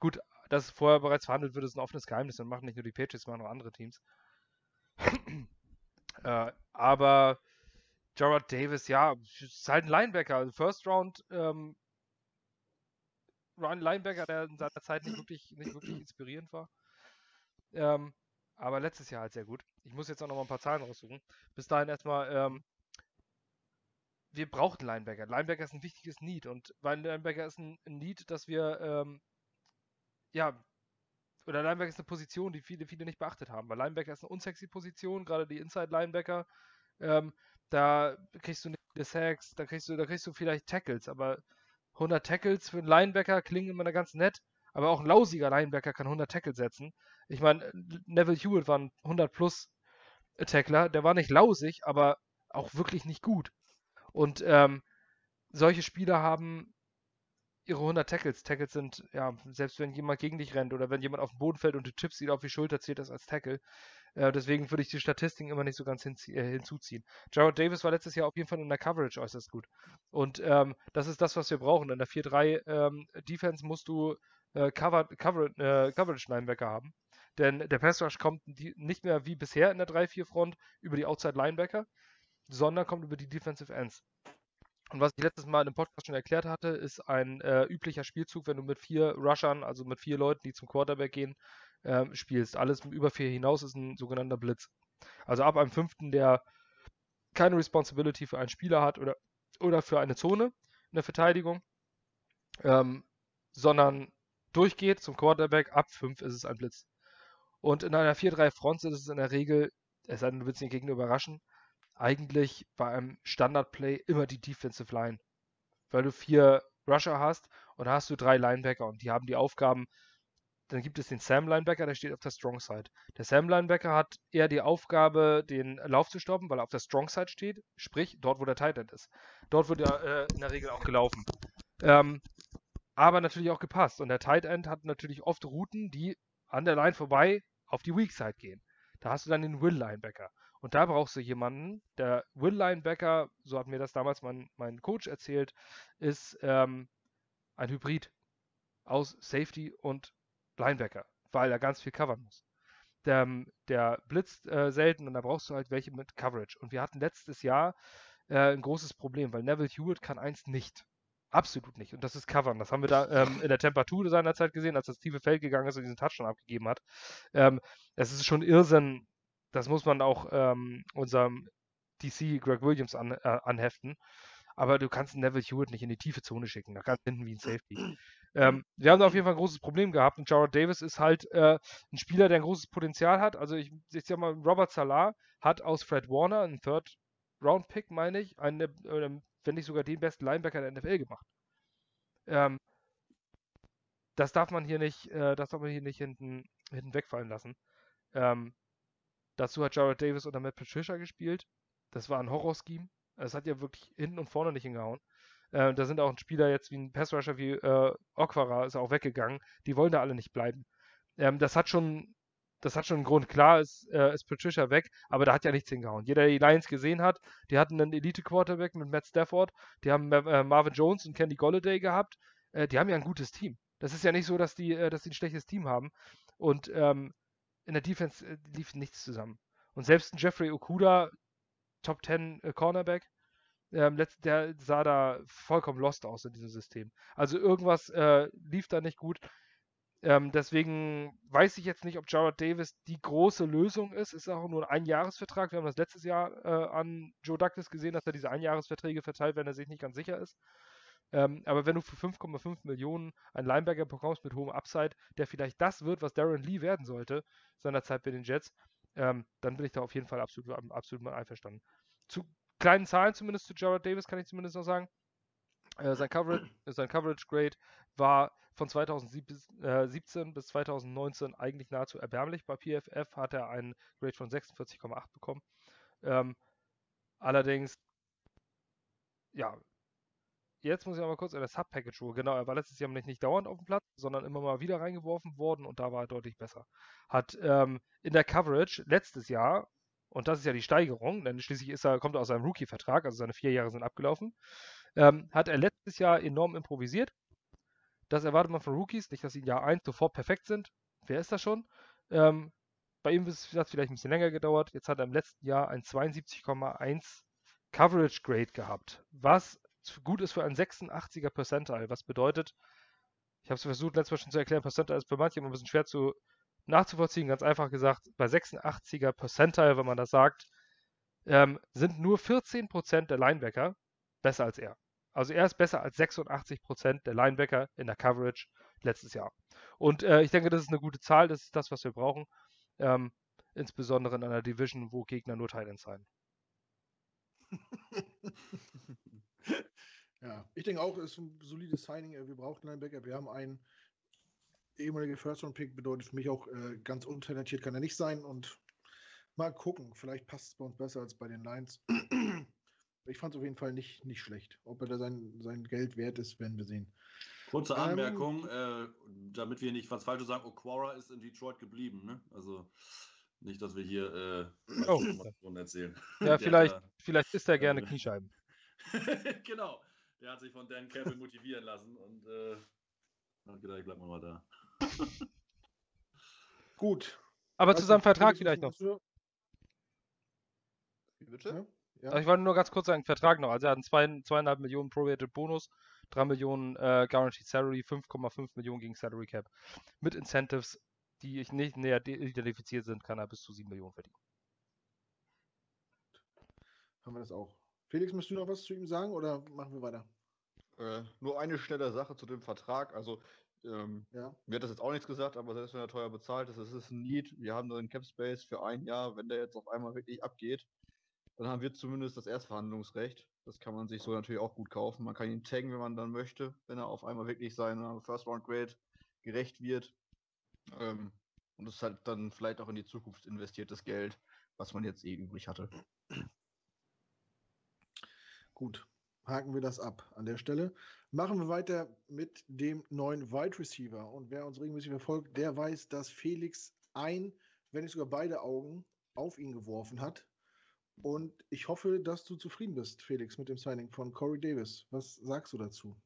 gut, dass vorher bereits verhandelt wird, ist ein offenes Geheimnis. Dann machen nicht nur die Patriots, sondern auch andere Teams. äh, aber Gerard Davis, ja, ist halt ein Linebacker. Also First Round ähm, Linebacker, der in seiner Zeit nicht wirklich, nicht wirklich inspirierend war. Ähm, aber letztes Jahr halt sehr gut. Ich muss jetzt auch noch mal ein paar Zahlen raussuchen. Bis dahin erstmal, ähm, wir brauchen Linebacker. Linebacker ist ein wichtiges Need und weil Linebacker ist ein, Need, dass wir, ähm, ja, oder Linebacker ist eine Position, die viele, viele nicht beachtet haben, weil Linebacker ist eine unsexy Position, gerade die Inside-Linebacker. Ähm, da kriegst du nicht viele Sacks, da kriegst du, da kriegst du vielleicht Tackles, aber 100 Tackles für einen Linebacker klingen immer ganz nett, aber auch ein lausiger Linebacker kann 100 Tackles setzen. Ich meine, Neville Hewitt war ein 100 plus Tackler, der war nicht lausig, aber auch wirklich nicht gut. Und ähm, solche Spieler haben ihre 100 Tackles. Tackles sind, ja, selbst wenn jemand gegen dich rennt oder wenn jemand auf den Boden fällt und du tippst ihn auf die Schulter, zählt das als Tackle. Äh, deswegen würde ich die Statistiken immer nicht so ganz äh, hinzuziehen. Jared Davis war letztes Jahr auf jeden Fall in der Coverage äußerst gut. Und ähm, das ist das, was wir brauchen. In der 4-3 ähm, Defense musst du äh, Cover, Cover, äh, Coverage Linebacker haben. Denn der Pass Rush kommt nicht mehr wie bisher in der 3-4 Front über die Outside Linebacker, sondern kommt über die Defensive Ends. Und was ich letztes Mal in dem Podcast schon erklärt hatte, ist ein äh, üblicher Spielzug, wenn du mit vier Rushern, also mit vier Leuten, die zum Quarterback gehen, äh, spielst. Alles über vier hinaus ist ein sogenannter Blitz. Also ab einem fünften, der keine Responsibility für einen Spieler hat oder, oder für eine Zone in der Verteidigung, ähm, sondern durchgeht zum Quarterback, ab fünf ist es ein Blitz. Und in einer 4-3-Front ist es in der Regel, es sei denn, du willst den Gegner überraschen, eigentlich bei einem Standard-Play immer die Defensive Line. Weil du vier Rusher hast und da hast du drei Linebacker und die haben die Aufgaben. Dann gibt es den Sam Linebacker, der steht auf der Strong Side. Der Sam Linebacker hat eher die Aufgabe, den Lauf zu stoppen, weil er auf der Strong Side steht, sprich dort, wo der Tight End ist. Dort wird er äh, in der Regel auch gelaufen. Ähm, aber natürlich auch gepasst. Und der Tight End hat natürlich oft Routen, die an der Line vorbei auf die Weak Side gehen. Da hast du dann den Will Linebacker. Und da brauchst du jemanden, der Will Linebacker, so hat mir das damals mein, mein Coach erzählt, ist ähm, ein Hybrid aus Safety und Linebacker, weil er ganz viel covern muss. Der, der blitzt äh, selten und da brauchst du halt welche mit Coverage. Und wir hatten letztes Jahr äh, ein großes Problem, weil Neville Hewitt kann eins nicht. Absolut nicht. Und das ist Covern. Das haben wir da ähm, in der Temperatur seinerzeit gesehen, als das tiefe Feld gegangen ist und diesen Touchdown abgegeben hat. Ähm, ist schon Irrsinn, das muss man auch ähm, unserem DC Greg Williams an, äh, anheften. Aber du kannst Neville Hewitt nicht in die tiefe Zone schicken, nach ganz hinten wie ein Safety. Ähm, wir haben da auf jeden Fall ein großes Problem gehabt und Jared Davis ist halt äh, ein Spieler, der ein großes Potenzial hat. Also ich, ich sag mal, Robert Salah hat aus Fred Warner einen Third Round Pick, meine ich, eine, äh, wenn nicht sogar den besten Linebacker der NFL gemacht. Ähm, das darf man hier nicht, äh, das darf man hier nicht hinten, hinten wegfallen lassen. Ähm, Dazu hat Jared Davis unter Matt Patricia gespielt. Das war ein Horror-Scheme. Es hat ja wirklich hinten und vorne nicht hingehauen. Äh, da sind auch ein Spieler jetzt wie ein Passrusher wie äh, Okwara ist auch weggegangen. Die wollen da alle nicht bleiben. Ähm, das hat schon, das hat schon einen Grund. Klar ist, äh, ist Patricia weg, aber da hat ja nichts hingehauen. Jeder, der die Lions gesehen hat, die hatten einen Elite-Quarterback mit Matt Stafford, die haben äh, Marvin Jones und Candy Golladay gehabt. Äh, die haben ja ein gutes Team. Das ist ja nicht so, dass die, äh, dass die ein schlechtes Team haben. Und ähm, in der Defense äh, lief nichts zusammen. Und selbst ein Jeffrey Okuda, Top 10 äh, Cornerback, ähm, der sah da vollkommen lost aus in diesem System. Also irgendwas äh, lief da nicht gut. Ähm, deswegen weiß ich jetzt nicht, ob Jared Davis die große Lösung ist. Ist auch nur ein Einjahresvertrag. Wir haben das letztes Jahr äh, an Joe Douglas gesehen, dass er diese Einjahresverträge verteilt, wenn er sich nicht ganz sicher ist. Ähm, aber wenn du für 5,5 Millionen einen Linebacker bekommst mit hohem Upside, der vielleicht das wird, was Darren Lee werden sollte, seinerzeit bei den Jets, ähm, dann bin ich da auf jeden Fall absolut, absolut mal einverstanden. Zu kleinen Zahlen zumindest zu Jared Davis kann ich zumindest noch sagen. Äh, sein, Coverage, sein Coverage Grade war von 2017 bis 2019 eigentlich nahezu erbärmlich. Bei PFF hat er einen Grade von 46,8 bekommen. Ähm, allerdings, ja, jetzt muss ich aber kurz in das Sub-Package holen. Genau, er war letztes Jahr nicht, nicht dauernd auf dem Platz, sondern immer mal wieder reingeworfen worden und da war er deutlich besser. Hat ähm, in der Coverage letztes Jahr, und das ist ja die Steigerung, denn schließlich ist er, kommt er aus seinem Rookie-Vertrag, also seine vier Jahre sind abgelaufen, ähm, hat er letztes Jahr enorm improvisiert. Das erwartet man von Rookies, nicht, dass sie in Jahr 1 sofort perfekt sind. Wer ist das schon? Ähm, bei ihm hat es vielleicht ein bisschen länger gedauert. Jetzt hat er im letzten Jahr ein 72,1 Coverage Grade gehabt, was gut ist für ein 86er Percentile, was bedeutet, ich habe es versucht letztes Mal schon zu erklären, Percentile ist für manche immer ein bisschen schwer zu nachzuvollziehen. Ganz einfach gesagt, bei 86er Percentile, wenn man das sagt, ähm, sind nur 14% der Linebacker besser als er. Also er ist besser als 86% der Linebacker in der Coverage letztes Jahr. Und äh, ich denke, das ist eine gute Zahl, das ist das, was wir brauchen. Ähm, insbesondere in einer Division, wo Gegner nur Titans sein. ja, ich denke auch, es ist ein solides Signing. Wir brauchen Linebacker. Wir haben einen ehemaligen First-Round-Pick, bedeutet für mich auch äh, ganz untalentiert kann er nicht sein. Und mal gucken, vielleicht passt es bei uns besser als bei den Lions. Ich fand es auf jeden Fall nicht, nicht schlecht. Ob er da sein, sein Geld wert ist, werden wir sehen. Kurze ähm, Anmerkung, ähm, äh, damit wir nicht was Falsches sagen, Oquara ist in Detroit geblieben. Ne? Also nicht, dass wir hier äh, oh. erzählen. Ja, vielleicht, vielleicht isst er gerne Kniescheiben. genau. Der hat sich von Dan Campbell motivieren lassen und äh, hat gedacht, ich bleib mal da. Gut. Aber zu seinem Vertrag vielleicht noch. Wie bitte? Ja. Also ich wollte nur ganz kurz sagen, Vertrag noch. Also er hat einen zwei, zweieinhalb Millionen Prorated Bonus, 3 Millionen äh, Guaranteed Salary, 5,5 Millionen gegen Salary Cap. Mit Incentives, die ich nicht näher identifiziert sind, kann er bis zu 7 Millionen verdienen. Haben wir das auch. Felix, möchtest du noch was zu ihm sagen oder machen wir weiter? Äh, nur eine schnelle Sache zu dem Vertrag. Also ähm, ja. Mir hat das jetzt auch nichts gesagt, aber selbst wenn er teuer bezahlt ist, es ist ein Need. Wir haben da einen Cap Space für ein Jahr. Wenn der jetzt auf einmal wirklich abgeht, dann haben wir zumindest das Erstverhandlungsrecht. Das kann man sich so natürlich auch gut kaufen. Man kann ihn taggen, wenn man dann möchte, wenn er auf einmal wirklich seiner First Round Grade gerecht wird. Ähm, und das ist halt dann vielleicht auch in die Zukunft investiertes Geld, was man jetzt eh übrig hatte. Gut, haken wir das ab an der Stelle. Machen wir weiter mit dem neuen Wide Receiver. Und wer uns regelmäßig verfolgt, der weiß, dass Felix ein, wenn nicht sogar beide Augen auf ihn geworfen hat. Und ich hoffe, dass du zufrieden bist, Felix, mit dem Signing von Corey Davis. Was sagst du dazu?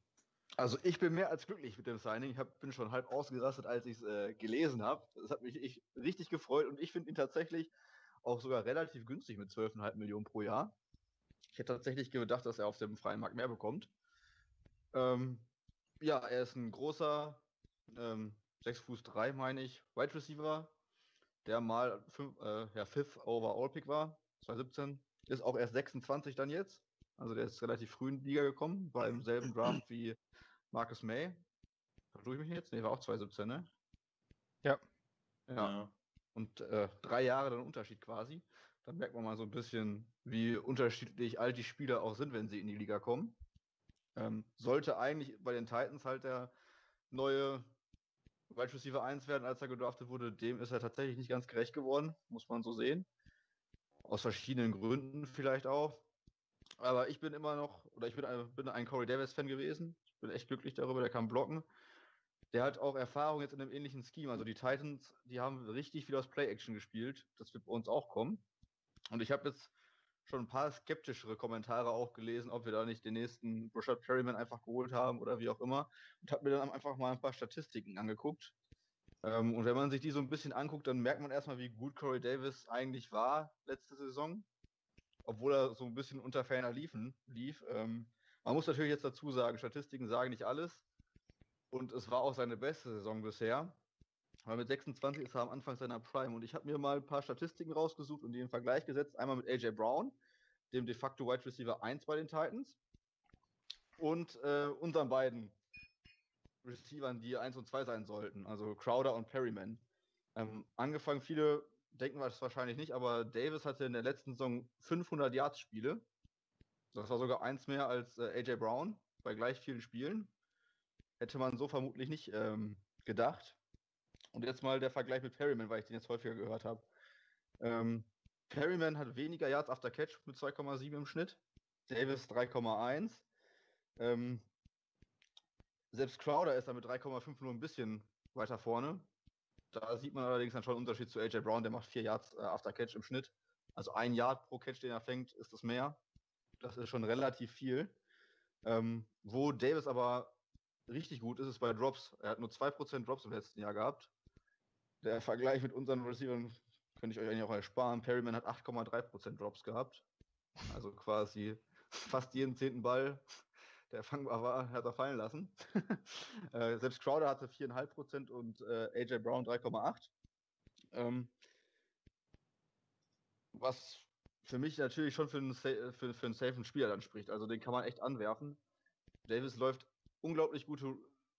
Also ich bin mehr als glücklich mit dem Signing. Ich hab, bin schon halb ausgerastet, als ich es äh, gelesen habe. Das hat mich ich, richtig gefreut und ich finde ihn tatsächlich auch sogar relativ günstig mit 12,5 Millionen pro Jahr. Ich hätte tatsächlich gedacht, dass er auf dem freien Markt mehr bekommt. Ähm, ja, er ist ein großer, ähm, 6 Fuß 3, meine ich, Wide Receiver, der mal fünf, äh, ja, Fifth Overall Pick war. 2017. Ist auch erst 26 dann jetzt. Also der ist relativ früh in die Liga gekommen, war im selben Draft wie Marcus May. Vertue ich mich jetzt? Nee, war auch 2017, ne? Ja. Ja. ja. Und äh, drei Jahre dann Unterschied quasi. Dann merkt man mal so ein bisschen, wie unterschiedlich alt die Spieler auch sind, wenn sie in die Liga kommen. Ähm, sollte eigentlich bei den Titans halt der neue Wide Receiver 1 werden, als er gedraftet wurde. Dem ist er tatsächlich nicht ganz gerecht geworden, muss man so sehen. Aus verschiedenen Gründen vielleicht auch. Aber ich bin immer noch, oder ich bin bin ein Corey Davis-Fan gewesen. Ich bin echt glücklich darüber, der kann blocken. Der hat auch Erfahrung jetzt in einem ähnlichen Scheme. Also die Titans, die haben richtig viel aus Play-Action gespielt. Das wird bei uns auch kommen. Und ich habe jetzt schon ein paar skeptischere Kommentare auch gelesen, ob wir da nicht den nächsten Rashad Perryman einfach geholt haben oder wie auch immer. Und habe mir dann einfach mal ein paar Statistiken angeguckt. Ähm, und wenn man sich die so ein bisschen anguckt, dann merkt man erstmal, wie gut Corey Davis eigentlich war letzte Saison. Obwohl er so ein bisschen unter ferner liefen, lief. Ähm, man muss natürlich jetzt dazu sagen, Statistiken sagen nicht alles. Und es war auch seine beste Saison bisher. Weil mit 26 ist er am Anfang seiner Prime. Und ich habe mir mal ein paar Statistiken rausgesucht und die in Vergleich gesetzt. Einmal mit AJ Brown, dem de facto Wide Receiver 1 bei den Titans. Und äh, unseren beiden Receivern, die 1 und 2 sein sollten. Also Crowder und Perryman. Ähm, angefangen, viele denken das wahrscheinlich nicht, aber Davis hatte in der letzten Saison 500 Yards-Spiele. Das war sogar eins mehr als äh, AJ Brown bei gleich vielen Spielen. Hätte man so vermutlich nicht ähm, gedacht. Und jetzt mal der Vergleich mit Perryman, weil ich den jetzt häufiger gehört habe. Ähm, Perryman hat weniger Yards after Catch mit 2,7 im Schnitt. Davis 3,1. Ähm, selbst Crowder ist da mit 3,5 nur ein bisschen weiter vorne. Da sieht man allerdings dann schon einen Unterschied zu AJ Brown, der macht 4 Yards äh, after Catch im Schnitt. Also ein Yard pro Catch, den er fängt, ist das mehr. Das ist schon relativ viel. Ähm, wo Davis aber richtig gut ist, ist bei Drops. Er hat nur 2% Drops im letzten Jahr gehabt. Der Vergleich mit unseren Receivern könnte ich euch eigentlich auch ersparen. Perryman hat 8,3% Drops gehabt. Also quasi fast jeden zehnten Ball, der fangbar war, hat er fallen lassen. äh, selbst Crowder hatte 4,5% und äh, AJ Brown 3,8%. Ähm, was für mich natürlich schon für einen, für, für einen safen Spieler dann spricht. Also den kann man echt anwerfen. Davis läuft unglaublich gute,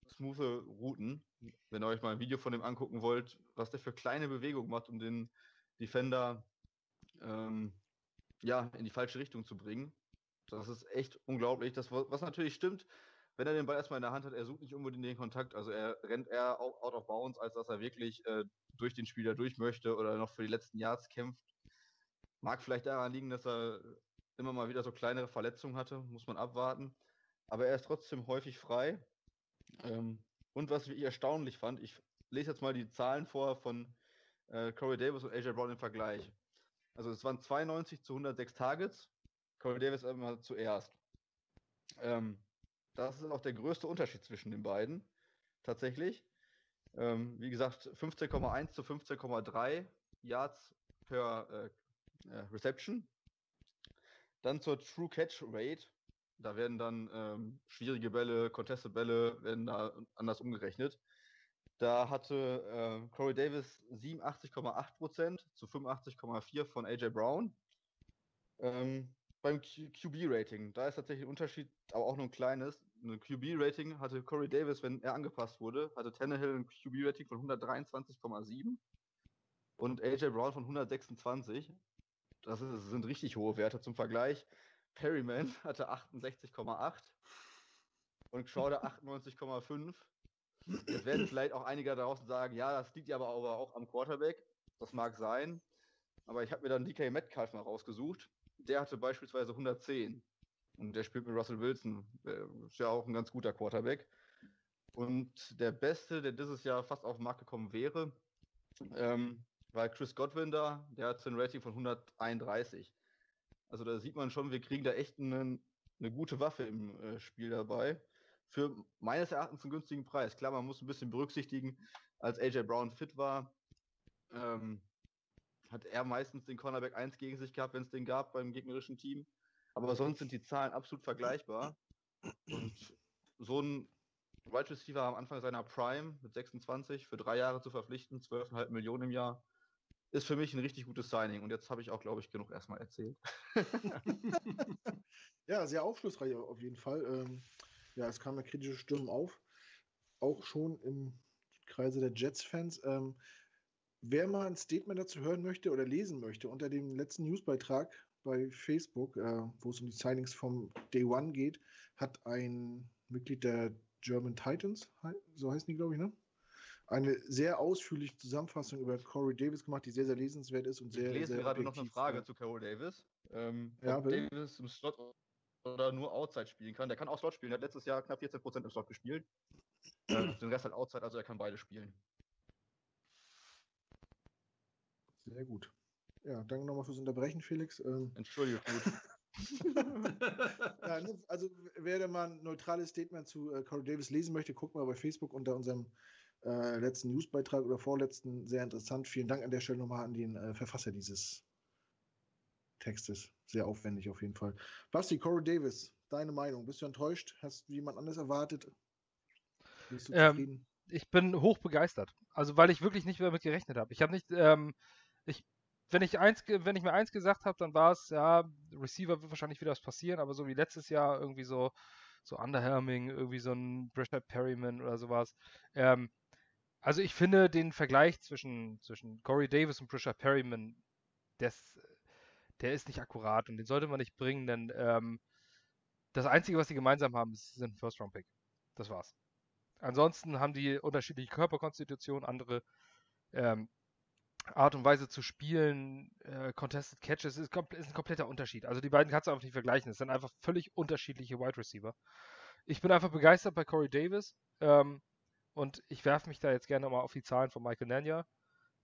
smooth Routen. Wenn ihr euch mal ein Video von dem angucken wollt, was der für kleine Bewegungen macht, um den Defender ähm, ja, in die falsche Richtung zu bringen. Das ist echt unglaublich. Das, was natürlich stimmt, wenn er den Ball erstmal in der Hand hat, er sucht nicht unbedingt den Kontakt. Also er rennt eher out of bounds, als dass er wirklich äh, durch den Spieler durch möchte oder noch für die letzten Yards kämpft. Mag vielleicht daran liegen, dass er immer mal wieder so kleinere Verletzungen hatte, muss man abwarten. Aber er ist trotzdem häufig frei. Ähm, und was ich erstaunlich fand, ich lese jetzt mal die Zahlen vor von äh, Corey Davis und AJ Brown im Vergleich. Also es waren 92 zu 106 Targets. Corey Davis immer zuerst. Ähm, das ist auch der größte Unterschied zwischen den beiden. Tatsächlich. Ähm, wie gesagt, 15,1 zu 15,3 Yards per äh, äh, Reception. Dann zur True Catch Rate. Da werden dann ähm, schwierige Bälle, Contested Bälle werden da anders umgerechnet. Da hatte äh, Corey Davis 87,8% zu 85,4% von AJ Brown. Ähm, beim QB-Rating, da ist tatsächlich ein Unterschied, aber auch nur ein kleines. Ein QB-Rating hatte Corey Davis, wenn er angepasst wurde, hatte Tannehill ein QB-Rating von 123,7 und AJ Brown von 126. Das, ist, das sind richtig hohe Werte zum Vergleich. Perryman hatte 68,8 und Crowder 98,5. Jetzt werden vielleicht auch einige da draußen sagen, ja, das liegt ja aber auch am Quarterback. Das mag sein. Aber ich habe mir dann DK Metcalf mal rausgesucht. Der hatte beispielsweise 110. Und der spielt mit Russell Wilson. Der ist ja auch ein ganz guter Quarterback. Und der Beste, der dieses Jahr fast auf den Markt gekommen wäre, ähm, war Chris Godwin da, der hat ein Rating von 131. Also da sieht man schon, wir kriegen da echt einen, eine gute Waffe im äh, Spiel dabei. Für meines Erachtens einen günstigen Preis. Klar, man muss ein bisschen berücksichtigen, als AJ Brown fit war, ähm, hat er meistens den Cornerback 1 gegen sich gehabt, wenn es den gab beim gegnerischen Team. Aber sonst sind die Zahlen absolut vergleichbar. Und so ein Wide Receiver am Anfang seiner Prime mit 26 für drei Jahre zu verpflichten, 12,5 Millionen im Jahr, ist für mich ein richtig gutes Signing. Und jetzt habe ich auch, glaube ich, genug erstmal erzählt. ja, sehr aufschlussreich auf jeden Fall. Ähm, ja, es kamen ja kritische Stimmen auf, auch schon im Kreise der Jets-Fans. Ähm, wer mal ein Statement dazu hören möchte oder lesen möchte, unter dem letzten Newsbeitrag bei Facebook, äh, wo es um die Signings vom Day One geht, hat ein Mitglied der German Titans, so heißen die, glaube ich, ne? Eine sehr ausführliche Zusammenfassung über Corey Davis gemacht, die sehr, sehr lesenswert ist und sehr. Ich lese sehr gerade noch eine Frage zu Corey Davis. Ähm, ja, ob Davis im Slot oder nur Outside spielen kann. Der kann auch Slot spielen. Der hat letztes Jahr knapp 14% im Slot gespielt. äh, den Rest halt Outside, also er kann beide spielen. Sehr gut. Ja, danke nochmal fürs Unterbrechen, Felix. Ähm, Entschuldigung. ja, also wer mal ein neutrales Statement zu äh, Corey Davis lesen möchte, guckt mal bei Facebook unter unserem äh, letzten Newsbeitrag oder vorletzten sehr interessant. Vielen Dank an der Stelle nochmal an den äh, Verfasser dieses Textes. Sehr aufwendig auf jeden Fall. Basti, Corey Davis, deine Meinung. Bist du enttäuscht? Hast du jemand anders erwartet? Bist du ähm, ich bin hoch begeistert. Also weil ich wirklich nicht mehr damit gerechnet habe. Ich habe nicht, ähm, ich, wenn ich eins, wenn ich mir eins gesagt habe, dann war es, ja, Receiver wird wahrscheinlich wieder was passieren, aber so wie letztes Jahr irgendwie so, so Underhelming, irgendwie so ein Brashard Perryman oder sowas. Ähm, also ich finde den Vergleich zwischen, zwischen Corey Davis und Brashard Perryman, des, der ist nicht akkurat und den sollte man nicht bringen, denn ähm, das Einzige, was sie gemeinsam haben, sind ein First-Round-Pick. Das war's. Ansonsten haben die unterschiedliche Körperkonstitution, andere ähm, Art und Weise zu spielen, äh, Contested Catches, ist, ist, ein kompletter Unterschied. Also die beiden kannst du einfach nicht vergleichen. Es sind einfach völlig unterschiedliche Wide Receiver. Ich bin einfach begeistert bei Corey Davis ähm, und ich werfe mich da jetzt gerne mal auf die Zahlen von Michael Nanya.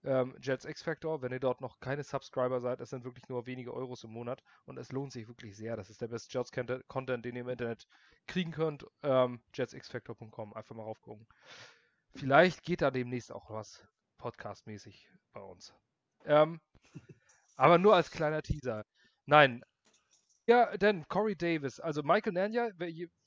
Ähm, Jets X-Factor, wenn ihr dort noch keine Subscriber seid, das sind wirklich nur wenige Euros im Monat und es lohnt sich wirklich sehr. Das ist der beste Jets-Content, den ihr im Internet kriegen könnt. Ähm, jetsxfactor.com, einfach mal raufgucken. Vielleicht geht da demnächst auch was podcastmäßig bei uns. Ähm, aber nur als kleiner Teaser. Nein. Ja, denn Corey Davis, also Michael Nanya,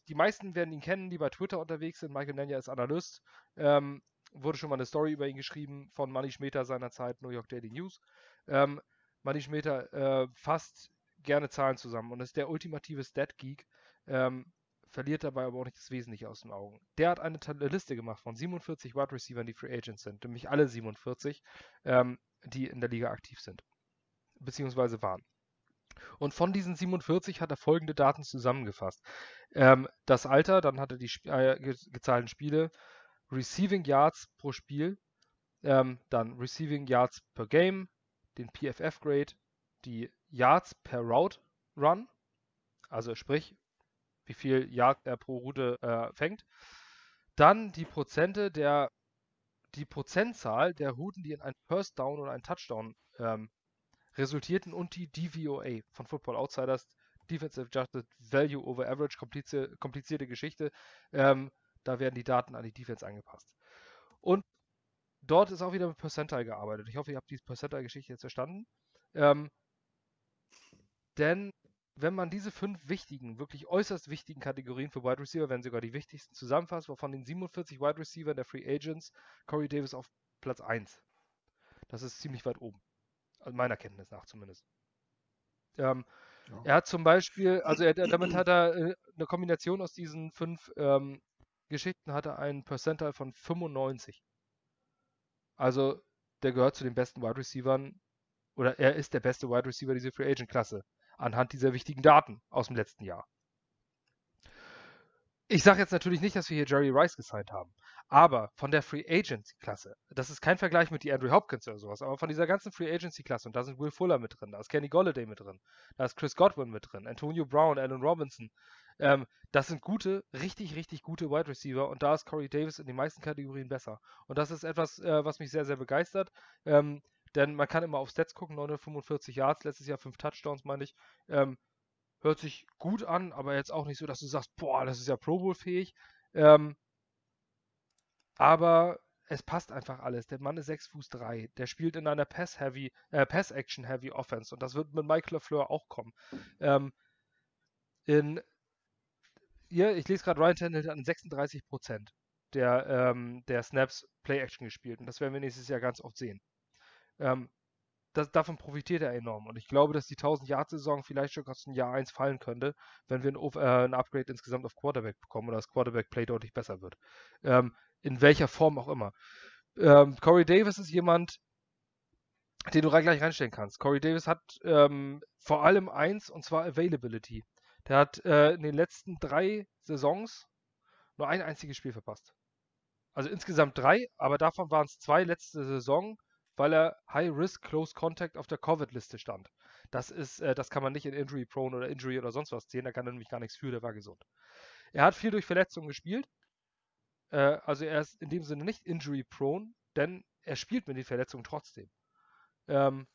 die meisten werden ihn kennen, die bei Twitter unterwegs sind. Michael Nanya ist Analyst. Ähm, wurde schon mal eine Story über ihn geschrieben von Manny Schmeter seinerzeit, New York Daily News. Ähm, Manny Schmeter äh, fasst gerne Zahlen zusammen und ist der ultimative Stat-Geek, ähm, verliert dabei aber auch nicht das Wesentliche aus den Augen. Der hat eine, eine Liste gemacht von 47 Wide Receivers, die Free Agents sind, nämlich alle 47, ähm, die in der Liga aktiv sind, beziehungsweise waren. Und von diesen 47 hat er folgende Daten zusammengefasst. Ähm, das Alter, dann hat er die äh, gezahlten Spiele, Receiving Yards pro Spiel, ähm, dann Receiving Yards per Game, den PFF Grade, die Yards per Route Run, also sprich, wie viel Yard er pro Route äh, fängt. Dann die Prozente der, die Prozentzahl der Routen, die in ein First Down oder ein Touchdown ähm, resultierten und die DVOA von Football Outsiders, Defensive Adjusted Value over Average, komplizierte, komplizierte Geschichte. Ähm, da werden die Daten an die Defense angepasst. Und dort ist auch wieder mit Percentile gearbeitet. Ich hoffe, ihr habt die Percentile-Geschichte jetzt verstanden. Ähm, denn wenn man diese fünf wichtigen, wirklich äußerst wichtigen Kategorien für Wide Receiver, wenn sogar die wichtigsten zusammenfasst, wovon den 47 Wide Receiver der Free Agents Corey Davis auf Platz 1. Das ist ziemlich weit oben. Also meiner Kenntnis nach zumindest. Ähm, ja. Er hat zum Beispiel, also er, damit hat er äh, eine Kombination aus diesen fünf ähm, Geschichten hat er einen Percentile von 95. Also der gehört zu den besten Wide Receivern oder er ist der beste Wide Receiver dieser Free Agent Klasse anhand dieser wichtigen Daten aus dem letzten Jahr. Ich sage jetzt natürlich nicht, dass wir hier Jerry Rice gesigned haben, aber von der Free Agency Klasse, das ist kein Vergleich mit die Andrew Hopkins oder sowas, aber von dieser ganzen Free Agency Klasse, und da sind Will Fuller mit drin, da ist Kenny Golladay mit drin, da ist Chris Godwin mit drin, Antonio Brown, Allen Robinson, ähm, das sind gute, richtig, richtig gute Wide Receiver und da ist Corey Davis in den meisten Kategorien besser. Und das ist etwas, äh, was mich sehr, sehr begeistert. Ähm, denn man kann immer auf Stats gucken, 945 Yards, letztes Jahr 5 Touchdowns, meine ich. Ähm, hört sich gut an, aber jetzt auch nicht so, dass du sagst, boah, das ist ja Pro Bowl fähig. Ähm, aber es passt einfach alles. Der Mann ist 6 Fuß 3. Der spielt in einer Pass-Heavy, äh, Pass-Action-Heavy Offense und das wird mit Mike LaFleur auch kommen. Ähm, in hier, ich lese gerade, Ryan Tannehill hat an 36 Prozent der, ähm, der Snaps Play-Action gespielt. Und das werden wir nächstes Jahr ganz oft sehen. Ähm, das, davon profitiert er enorm. Und ich glaube, dass die 1000-Yard-Saison vielleicht schon aus dem Jahr 1 fallen könnte, wenn wir ein, äh, ein, Upgrade insgesamt auf Quarterback bekommen oder das Quarterback-Play deutlich besser wird. Ähm, in welcher Form auch immer. Ähm, Corey Davis ist jemand, den du gleich reinstellen kannst. Corey Davis hat ähm, vor allem eins, und zwar Availability. Der hat äh, in den letzten drei Saisons nur ein einziges Spiel verpasst. Also insgesamt drei, aber davon waren es zwei letzte Saison, weil er High Risk Close Contact auf der Covid-Liste stand. Das ist, äh, das kann man nicht in Injury Prone oder Injury oder sonst was zählen. Da kann er nämlich gar nichts für. Der war gesund. Er hat viel durch Verletzungen gespielt. Äh, also er ist in dem Sinne nicht Injury Prone, denn er spielt mit den Verletzungen trotzdem. Ähm,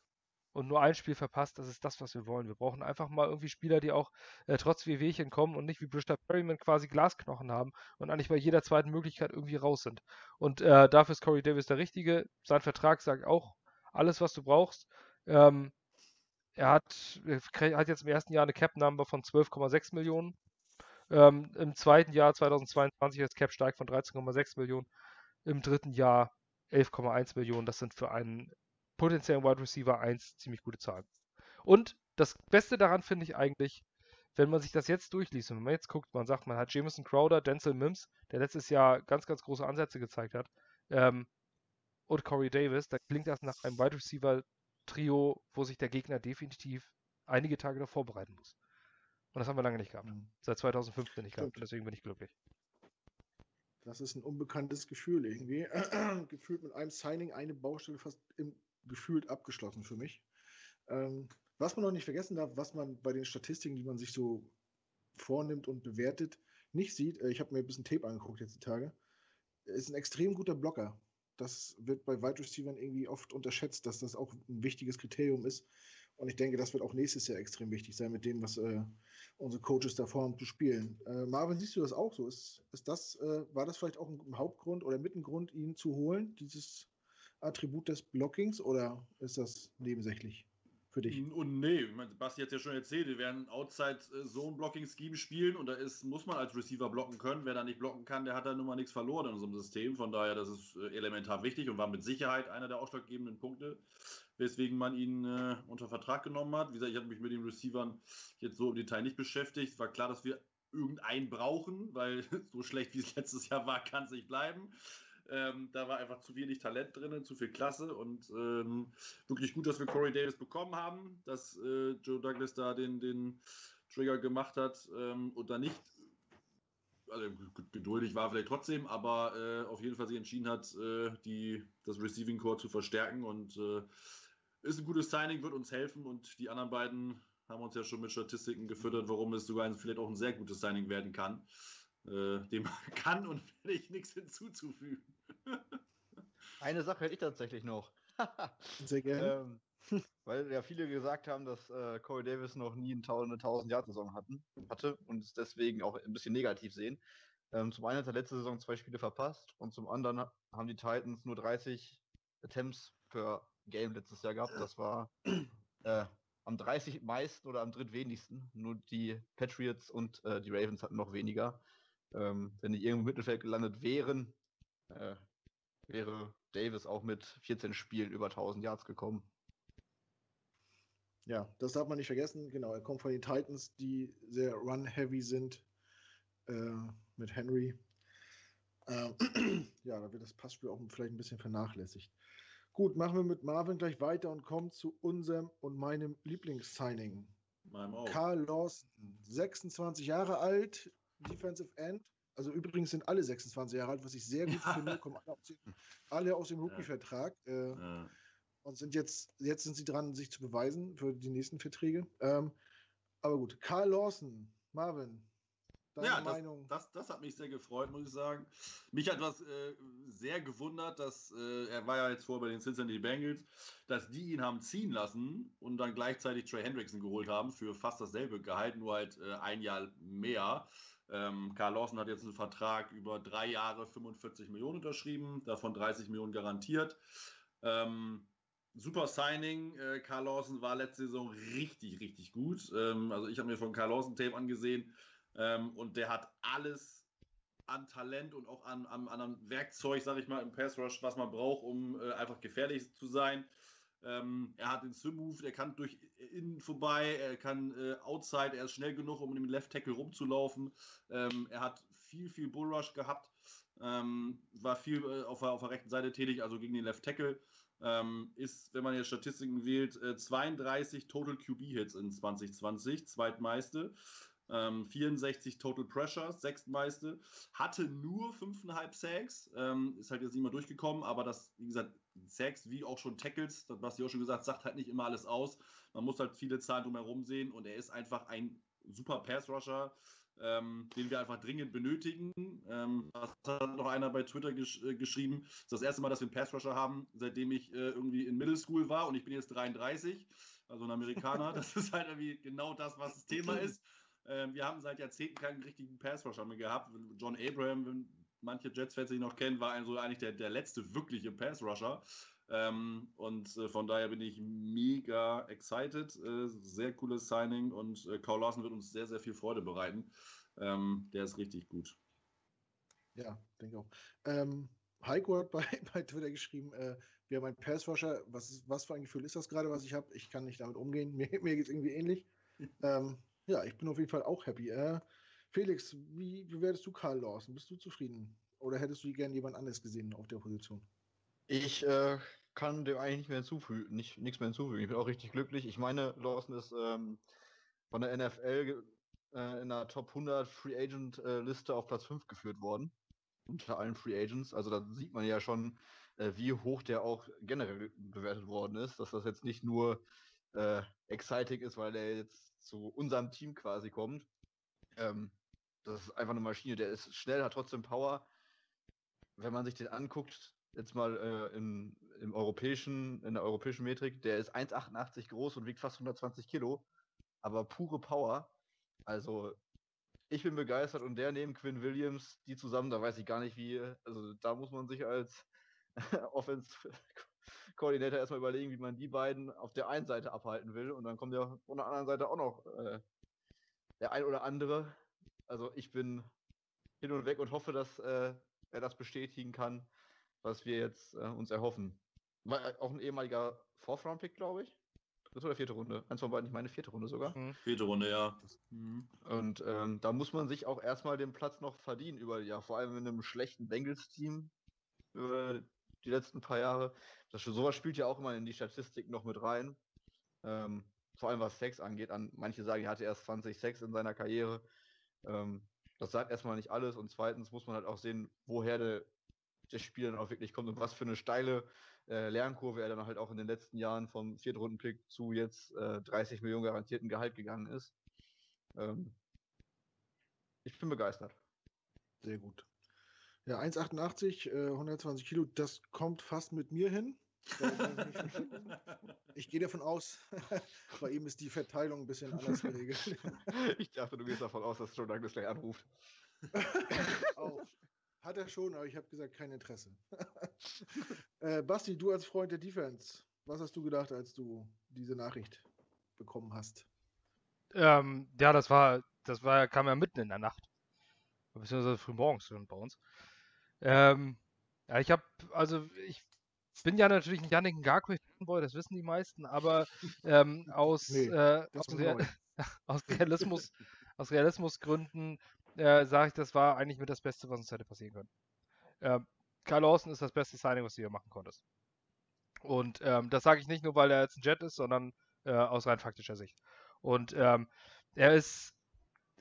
und nur ein Spiel verpasst, das ist das, was wir wollen. Wir brauchen einfach mal irgendwie Spieler, die auch äh, trotz Wehwehchen kommen und nicht wie Bristol Perryman quasi Glasknochen haben und eigentlich bei jeder zweiten Möglichkeit irgendwie raus sind. Und äh, dafür ist Corey Davis der Richtige. Sein Vertrag sagt auch alles, was du brauchst. Ähm, er hat, hat jetzt im ersten Jahr eine Cap-Number von 12,6 Millionen. Ähm, Im zweiten Jahr 2022 ist Cap steigt von 13,6 Millionen im dritten Jahr 11,1 Millionen. Das sind für einen potenziellen Wide Receiver 1 ziemlich gute Zahlen. Und das Beste daran finde ich eigentlich, wenn man sich das jetzt durchliest und wenn man jetzt guckt, man sagt, man hat Jameson Crowder, Denzel Mims, der letztes Jahr ganz, ganz große Ansätze gezeigt hat, ähm, und Corey Davis, da klingt das nach einem Wide Receiver Trio, wo sich der Gegner definitiv einige Tage noch vorbereiten muss. Und das haben wir lange nicht gehabt. Mhm. Seit 2015 nicht gehabt. Und deswegen bin ich glücklich. Das ist ein unbekanntes Gefühl irgendwie. gefühlt mit einem Signing eine Baustelle fast im, gefühlt abgeschlossen für mich. Ähm, was man noch nicht vergessen darf, was man bei den Statistiken, die man sich so vornimmt und bewertet, nicht sieht, äh, ich habe mir ein bisschen Tape angeguckt jetzt die Tage, ist ein extrem guter Blocker. Das wird bei Wide Receivers irgendwie oft unterschätzt, dass das auch ein wichtiges Kriterium ist. Und ich denke, das wird auch nächstes Jahr extrem wichtig sein, mit dem, was äh, unsere Coaches da vorhaben zu spielen. Äh, Marvin, siehst du das auch so? Ist, ist das, äh, war das vielleicht auch ein Hauptgrund oder Mittengrund, ihn zu holen, dieses Attribut des Blockings, oder ist das nebensächlich? Für dich? Und nee, Basti hat ja schon erzählt, wir werden Outside Zone Blocking Scheme spielen und da ist, muss man als Receiver blocken können. Wer da nicht blocken kann, der hat da nun mal nichts verloren in unserem System. Von daher, das ist äh, elementar wichtig und war mit Sicherheit einer der ausschlaggebenden Punkte, weswegen man ihn äh, unter Vertrag genommen hat. Wie gesagt, ich habe mich mit den Receivern jetzt so im Detail nicht beschäftigt. Es war klar, dass wir irgendeinen brauchen, weil so schlecht wie es letztes Jahr war, kann es nicht bleiben. Ähm, da war einfach zu wenig Talent drin, zu viel Klasse und ähm, wirklich gut, dass wir Corey Davis bekommen haben, dass äh, Joe Douglas da den, den Trigger gemacht hat ähm, und da nicht, also geduldig war vielleicht trotzdem, aber äh, auf jeden Fall sich entschieden hat, äh, die, das Receiving Core zu verstärken und äh, ist ein gutes Signing, wird uns helfen und die anderen beiden haben uns ja schon mit Statistiken gefüttert, warum es sogar vielleicht auch ein sehr gutes Signing werden kann äh, dem kann und werde ich nichts hinzuzufügen. Eine Sache hätte ich tatsächlich noch. Sehr gerne. ähm, weil ja viele gesagt haben, dass äh, Corey Davis noch nie eine 1000-Jahr-Saison hatte und es deswegen auch ein bisschen negativ sehen. Ähm, zum einen hat er letzte Saison zwei Spiele verpasst und zum anderen haben die Titans nur 30 Attempts per Game letztes Jahr gehabt. Das war äh, am 30 meisten oder am drittwenigsten. Nur die Patriots und äh, die Ravens hatten noch weniger. Ähm, wenn die irgendwo im Mittelfeld gelandet wären, äh, wäre Davis auch mit 14 Spielen über 1000 Yards gekommen. Ja, das darf man nicht vergessen. Genau, er kommt von den Titans, die sehr run-heavy sind äh, mit Henry. Ähm, ja, da wird das Passspiel auch vielleicht ein bisschen vernachlässigt. Gut, machen wir mit Marvin gleich weiter und kommen zu unserem und meinem Lieblingssigning. Karl Lawson, 26 Jahre alt, Defensive End. Also übrigens sind alle 26 Jahre alt, was ich sehr gut finde. Kommen alle aus dem, alle aus dem Rookie-Vertrag. Äh, ja. Und sind jetzt, jetzt sind sie dran, sich zu beweisen für die nächsten Verträge. Ähm, aber gut, Karl Lawson, Marvin, deine ja, Meinung? Das, das, das, hat mich sehr gefreut, muss ich sagen. Mich hat was äh, sehr gewundert, dass äh, er war ja jetzt vor bei den Cincinnati Bengals, dass die ihn haben ziehen lassen und dann gleichzeitig Trey Hendrickson geholt haben für fast dasselbe Gehalt, nur halt äh, ein Jahr mehr. Ähm, Karl Lawson hat jetzt einen Vertrag über drei Jahre 45 Millionen unterschrieben, davon 30 Millionen garantiert. Ähm, super Signing. Äh, Karl Lawson war letzte Saison richtig, richtig gut. Ähm, also ich habe mir von Karl Lawson Tape angesehen ähm, und der hat alles an Talent und auch an, an, an Werkzeug, sage ich mal, im Pass Rush, was man braucht, um äh, einfach gefährlich zu sein. Ähm, er hat den Swim-Move, er kann durch innen vorbei, er kann äh, outside, er ist schnell genug, um im Left Tackle rumzulaufen. Ähm, er hat viel, viel Bullrush gehabt, ähm, war viel äh, auf, auf, der rechten Seite tätig, also gegen den Left Tackle. Ähm, ist, wenn man jetzt Statistiken wählt, äh, 32 Total QB-Hits in 2020, zweitmeiste. 64 ähm, Total Pressure, sechstmeiste, hatte nur 5,5 Sacks, ähm, ist halt jetzt nicht mehr durchgekommen, aber das, wie gesagt, Sacks wie auch schon Tackles, das was schon gesagt, sagt halt nicht immer alles aus. Man muss halt viele Zahlen drumherum sehen und er ist einfach ein super Pass-Rusher, ähm, den wir einfach dringend benötigen. Ähm, das hat noch einer bei Twitter gesch äh, geschrieben. Das ist das erste Mal, dass wir einen Pass-Rusher haben, seitdem ich äh, irgendwie in Middle School war und ich bin jetzt 33, also ein Amerikaner. das ist halt irgendwie genau das, was das Thema ist. Ähm, wir haben seit Jahrzehnten keinen richtigen Pass-Rusher mehr gehabt. John Abraham, manche Jets-Fans ihn noch kennen, war also eigentlich der, der letzte wirkliche Pass-Rusher. Ähm, und äh, von daher bin ich mega excited. Äh, sehr cooles Signing und äh, Carl Larsen wird uns sehr, sehr viel Freude bereiten. Ähm, der ist richtig gut. Ja, denke auch. Ähm, Heiko hat bei, bei Twitter geschrieben, äh, wir haben einen Passrusher. Was, was für ein Gefühl ist das gerade, was ich habe? Ich kann nicht damit umgehen. Mir, mir geht es irgendwie ähnlich. ähm, ja, ich bin auf jeden Fall auch happy. Äh, Felix, wie bewertest du Karl Lawson? Bist du zufrieden? Oder hättest du gerne jemand anderes gesehen auf der Position? Ich äh, kann dem eigentlich nicht mehr hinzufügen, nicht, nichts mehr hinzufügen. Ich bin auch richtig glücklich. Ich meine, Lawson ist ähm, von der NFL äh, in der Top 100 Free Agent äh, Liste auf Platz 5 geführt worden. Unter allen Free Agents. Also da sieht man ja schon, äh, wie hoch der auch generell bewertet worden ist. Dass das jetzt nicht nur äh, exciting ist, weil der jetzt zu unserem Team quasi kommt. Ähm, das ist einfach eine Maschine. Der ist schnell, hat trotzdem Power. Wenn man sich den anguckt, jetzt mal äh, im, im europäischen, in der europäischen Metrik, der ist 1,88 groß und wiegt fast 120 Kilo, aber pure Power. Also ich bin begeistert und der neben Quinn Williams, die zusammen, da weiß ich gar nicht wie, also da muss man sich als Offense-Koordinator erstmal überlegen, wie man die beiden auf der einen Seite abhalten will und dann kommt ja von der anderen Seite auch noch äh, der ein oder andere. Also ich bin hin und weg und hoffe, dass äh, er das bestätigen kann, was wir jetzt äh, uns erhoffen. War auch ein ehemaliger Fourth-Round-Pick, glaube ich. Dritte oder vierte Runde? Eins von beiden, ich meine vierte Runde sogar. Mhm. Vierte Runde, ja. Mhm. Und ähm, da muss man sich auch erstmal den Platz noch verdienen über ja, vor allem in einem schlechten Bengals-Team über die letzten paar Jahre. Das sowas spielt ja auch immer in die Statistik noch mit rein. Ähm, vor allem was Sex angeht. An, manche sagen, er hatte erst 20 Sex in seiner Karriere. Ähm, das sagt erstmal nicht alles und zweitens muss man halt auch sehen, woher der, der Spiel dann auch wirklich kommt und was für eine steile äh, Lernkurve er dann halt auch in den letzten Jahren vom Viertrunden-Pick zu jetzt äh, 30 Millionen garantierten Gehalt gegangen ist. Ähm, ich bin begeistert. Sehr gut. Ja, 1,88, äh, 120 Kilo, das kommt fast mit mir hin. ich gehe davon aus, bei ihm ist die Verteilung ein bisschen anders geregelt. ich dachte, du gehst davon aus, dass Joe Douglas gleich anruft. Auch. Hat er schon, aber ich habe gesagt, kein Interesse. äh, Basti, du als Freund der Defense, was hast du gedacht, als du diese Nachricht bekommen hast? Ähm, ja, das war, das war, kam ja mitten in der Nacht. Beziehungsweise früh morgens schon bei uns. Ähm, ja, ich habe, also ich bin ja natürlich ein Yannick Ngakwe-Fanboy, das wissen die meisten, aber ähm, aus, nee, äh, aus, Real aus, Realismus, aus Realismusgründen äh, sage ich, das war eigentlich mit das Beste, was uns hätte passieren können. Ähm, Karl Lawson ist das beste Signing, was du hier machen konntest. Und ähm, das sage ich nicht nur, weil er jetzt ein Jet ist, sondern äh, aus rein faktischer Sicht. Und ähm, er ist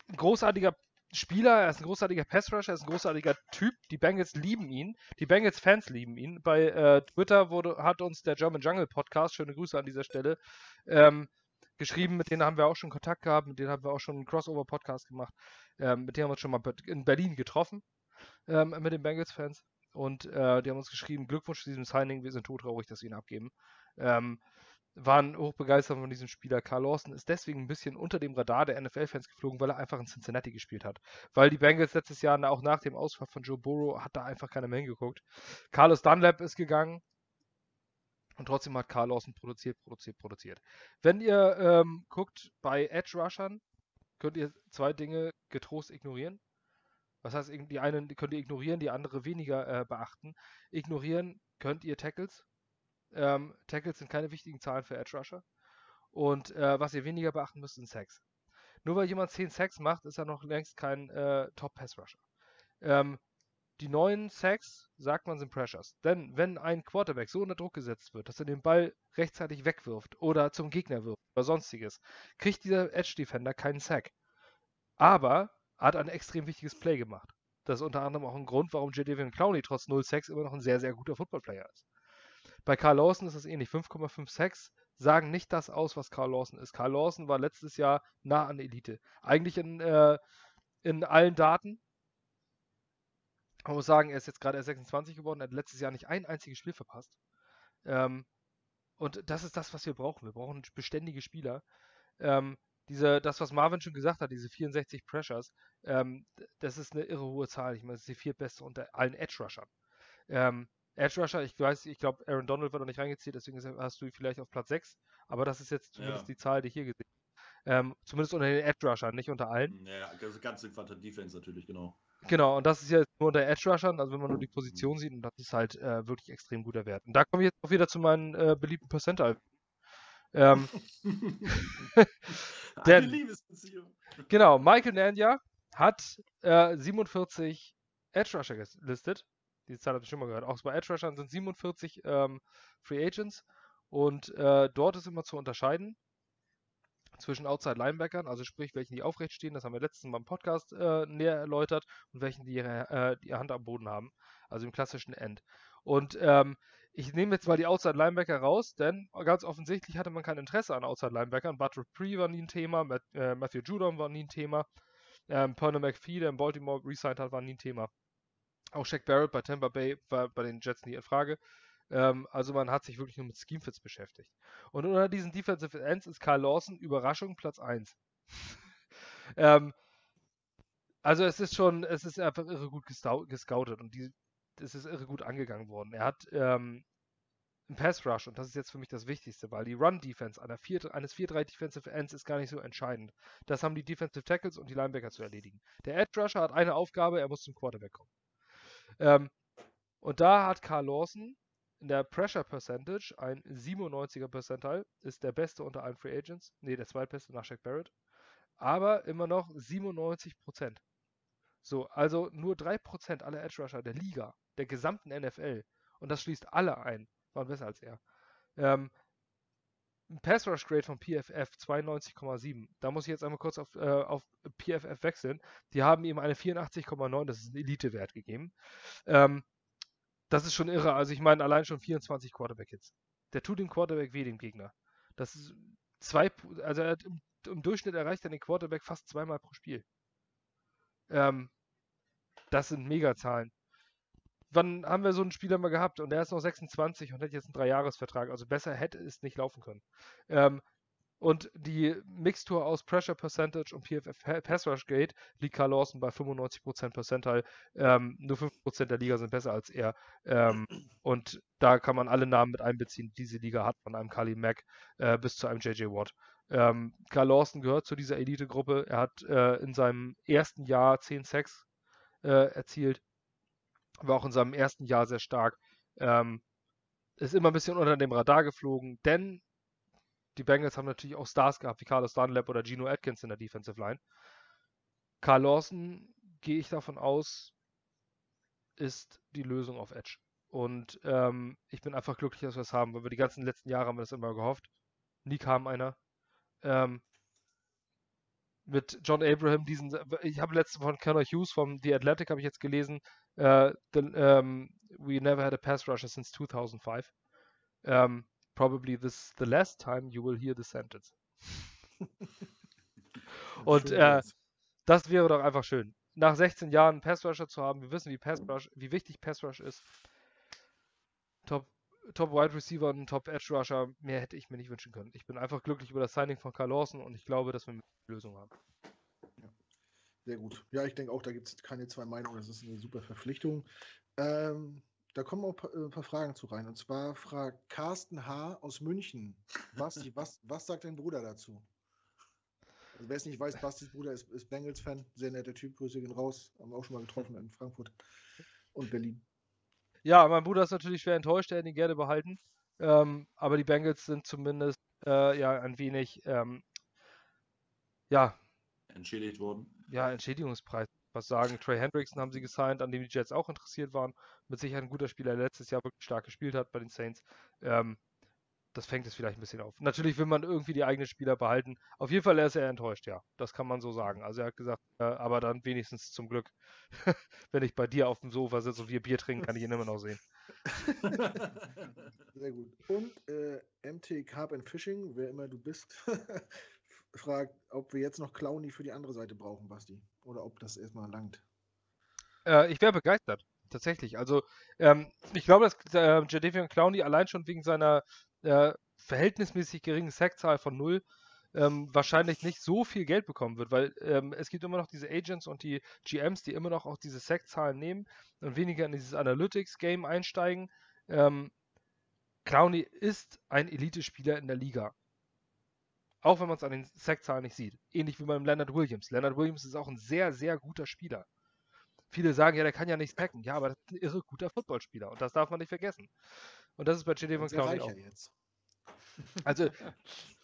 ein großartiger Spieler, er ist ein großartiger Passrusher, er ist ein großartiger Typ. Die Bengals lieben ihn, die Bengals-Fans lieben ihn. Bei äh, Twitter wurde, hat uns der German Jungle Podcast, schöne Grüße an dieser Stelle, ähm, geschrieben, mit denen haben wir auch schon Kontakt gehabt, mit denen haben wir auch schon einen Crossover-Podcast gemacht. Ähm, mit denen haben wir uns schon mal in Berlin getroffen, ähm, mit den Bengals-Fans. Und äh, die haben uns geschrieben, Glückwunsch zu diesem Signing, wir sind todtraurig, dass wir ihn abgeben. Ähm, waren hochbegeistert von diesem Spieler. Carl Lawson ist deswegen ein bisschen unter dem Radar der NFL-Fans geflogen, weil er einfach in Cincinnati gespielt hat. Weil die Bengals letztes Jahr, auch nach dem Ausfall von Joe Burrow, hat da einfach keiner mehr hingeguckt. Carlos Dunlap ist gegangen. Und trotzdem hat Carl Lawson produziert, produziert, produziert. Wenn ihr ähm, guckt bei Edge Rushern, könnt ihr zwei Dinge getrost ignorieren. Was heißt, die eine könnt ihr ignorieren, die andere weniger äh, beachten. Ignorieren könnt ihr Tackles, ähm, Tackles sind keine wichtigen Zahlen für Edge Rusher. Und äh, was ihr weniger beachten müsst, sind Sacks. Nur weil jemand 10 Sacks macht, ist er noch längst kein äh, Top-Pass-Rusher. Ähm, die neuen Sacks, sagt man, sind Pressures. Denn wenn ein Quarterback so unter Druck gesetzt wird, dass er den Ball rechtzeitig wegwirft oder zum Gegner wirft oder sonstiges, kriegt dieser Edge-Defender keinen Sack. Aber hat ein extrem wichtiges Play gemacht. Das ist unter anderem auch ein Grund, warum J. Clowney trotz 0 Sacks immer noch ein sehr, sehr guter Footballplayer ist. Bei Carl Lawson ist es ähnlich. 5,56 sagen nicht das aus, was Carl Lawson ist. Carl Lawson war letztes Jahr nah an Elite. Eigentlich in, äh, in allen Daten. Man muss sagen, er ist jetzt gerade erst 26 geworden, er hat letztes Jahr nicht ein einziges Spiel verpasst. Ähm, und das ist das, was wir brauchen. Wir brauchen beständige Spieler. Ähm, diese, das, was Marvin schon gesagt hat, diese 64 Pressures, ähm, das ist eine irre hohe Zahl. Ich meine, das ist die viertbeste unter allen Edge-Rushern. Ähm, Edge Rusher, ich weiß, ich glaube, Aaron Donald wird noch nicht reingezählt, deswegen hast du vielleicht auf Platz 6, aber das ist jetzt zumindest ja. die Zahl, die ich hier gesehen Ähm, zumindest unter den Edge Rushern, nicht unter allen. Ja, das ganze Quantum Defense natürlich, genau. Genau, und das ist jetzt nur unter Edge Rushern, also wenn man nur die Position sieht, und das ist halt äh, wirklich extrem guter Wert. Und da komme ich jetzt auch wieder zu meinen äh, beliebten Percentile. Ähm, denn, Liebesbeziehung. Genau, Michael Nanya hat äh, 47 Edge Rusher gelistet. Die Zahl habe ich schon mal gehört. Auch bei Edge Rushern sind 47 ähm, Free Agents. Und äh, dort ist immer zu unterscheiden zwischen Outside Linebackern, also sprich, welchen die aufrecht stehen, das haben wir letztens Mal im Podcast äh, näher erläutert, und welchen die ihre, äh, die Hand am Boden haben, also im klassischen End. Und ähm, ich nehme jetzt mal die Outside Linebacker raus, denn ganz offensichtlich hatte man kein Interesse an Outside Linebackern. Butler Pre war nie ein Thema, Matt, äh, Matthew Judon war nie ein Thema, ähm, Pernell McPhee, der in Baltimore resigned hat, war nie ein Thema. Auch Shaq Barrett bei Tampa Bay war bei den Jets nie in Frage. Ähm, also man hat sich wirklich nur mit Schemefits beschäftigt. Und unter diesen Defensive Ends ist Karl Lawson Überraschung Platz 1. ähm, also es ist schon, es ist einfach irre gut gescoutet und die, es ist irre gut angegangen worden. Er hat ähm, einen Pass Rush und das ist jetzt für mich das Wichtigste, weil die Run Defense einer 4, eines 4-3 Defensive Ends ist gar nicht so entscheidend. Das haben die Defensive Tackles und die Linebacker zu erledigen. Der Edge Rusher hat eine Aufgabe, er muss zum Quarterback kommen. Ähm, und da hat Carl Lawson in der Pressure Percentage ein 97er Percentile, ist der beste unter allen Free Agents. Ne, der zweitbeste nach Shaq Barrett. Aber immer noch 97%. So, also nur 3% aller Edge Rusher der Liga, der gesamten NFL, und das schließt alle ein, waren besser als er. Ähm, ein Pass Rush Grade von PFF 92,7. Da muss ich jetzt einmal kurz auf, äh, auf PFF wechseln. Die haben ihm eine 84,9, das ist ein Elite-Wert gegeben. Ähm, das ist schon irre. Also ich meine, allein schon 24 Quarterback-Hits. Der tut dem Quarterback weh, dem Gegner. Das ist zwei, also hat im, im Durchschnitt erreicht er den Quarterback fast zweimal pro Spiel. Ähm, das sind Megazahlen. Wann haben wir so einen Spieler mal gehabt und der ist noch 26 und hat jetzt einen Dreijahresvertrag? Also besser hätte es nicht laufen können. Ähm, und die Mixtur aus Pressure Percentage und PFF Pass Rush Gate liegt Carl Lawson bei 95% Percentile. Ähm, nur 5% der Liga sind besser als er. Ähm, und da kann man alle Namen mit einbeziehen, die diese Liga hat, von einem Kali Mack äh, bis zu einem JJ Watt. Ähm, Carl Lawson gehört zu dieser Elite-Gruppe. Er hat äh, in seinem ersten Jahr 10 Sacks äh, erzielt. War auch in seinem ersten Jahr sehr stark. Ähm, ist immer ein bisschen unter dem Radar geflogen, denn die Bengals haben natürlich auch Stars gehabt, wie Carlos Dunlap oder Gino Atkins in der Defensive Line. Carl Lawson, gehe ich davon aus, ist die Lösung auf Edge. Und ähm, ich bin einfach glücklich, dass wir es haben, weil wir die ganzen letzten Jahre haben wir das immer gehofft. Nie kam einer. Ähm, mit John Abraham, diesen, ich habe letztens von Connor Hughes vom The Athletic habe ich jetzt gelesen, uh, the, um, we never had a pass rusher since 2005. Um, probably this the last time you will hear the sentence. Und äh, das wäre doch einfach schön. Nach 16 Jahren Pass Rusher zu haben, wir wissen, wie, Pass Rush, wie wichtig Pass Rush ist. Top, Top Wide Receiver und Top Edge Rusher, mehr hätte ich mir nicht wünschen können. Ich bin einfach glücklich über das Signing von Carl Lawson und ich glaube, dass wir eine Lösung haben. Sehr gut. Ja, ich denke auch, da gibt es keine zwei Meinungen. Das ist eine super Verpflichtung. Ähm, da kommen auch äh, ein paar Fragen zu rein. Und zwar fragt Carsten H. aus München. Basti, was, was sagt dein Bruder dazu? Also wer es nicht weiß, Bastis Bruder ist, ist Bengals-Fan. Sehr netter Typ. Grüße gehen raus. Haben wir auch schon mal getroffen in Frankfurt und Berlin. Ja, mein Bruder ist natürlich schwer enttäuscht. Er hätte ihn gerne behalten. Ähm, aber die Bengals sind zumindest äh, ja ein wenig ähm, ja entschädigt worden. Ja, Entschädigungspreis was sagen. Trey Hendrickson haben sie gesigned, an dem die Jets auch interessiert waren. Mit Sicherheit ein guter Spieler, der letztes Jahr wirklich stark gespielt hat bei den Saints. Ähm, das fängt es vielleicht ein bisschen auf. Natürlich will man irgendwie die eigenen Spieler behalten. Auf jeden Fall er ist er enttäuscht, ja. Das kann man so sagen. Also er hat gesagt, äh, aber dann wenigstens zum Glück, wenn ich bei dir auf dem Sofa sitze und wir Bier trinken, kann ich ihn immer noch sehen. Sehr gut. Und äh, MT Carp and Fishing, wer immer du bist, fragt, ob wir jetzt noch Clowny für die andere Seite brauchen, Basti. Oder ob das erstmal langt. Äh, ich wäre begeistert, tatsächlich. Also, ähm, ich glaube, dass äh, Jadavion Clowney allein schon wegen seiner äh, verhältnismäßig geringen Sackzahl von null ähm, wahrscheinlich nicht so viel Geld bekommen wird, weil ähm, es gibt immer noch diese Agents und die GMs, die immer noch auch diese Sackzahlen nehmen und weniger in dieses Analytics-Game einsteigen. Ähm, Clowney ist ein Elite-Spieler in der Liga. Auch wenn man es an den Sackzahlen nicht sieht. Ähnlich wie beim Leonard Williams. Leonard Williams ist auch ein sehr, sehr guter Spieler. Viele sagen, ja, der kann ja nicht sacken. Ja, aber das ist ein irre guter Footballspieler. Und das darf man nicht vergessen. Und das ist bei Jadavion Clowney auch. Jetzt. Also,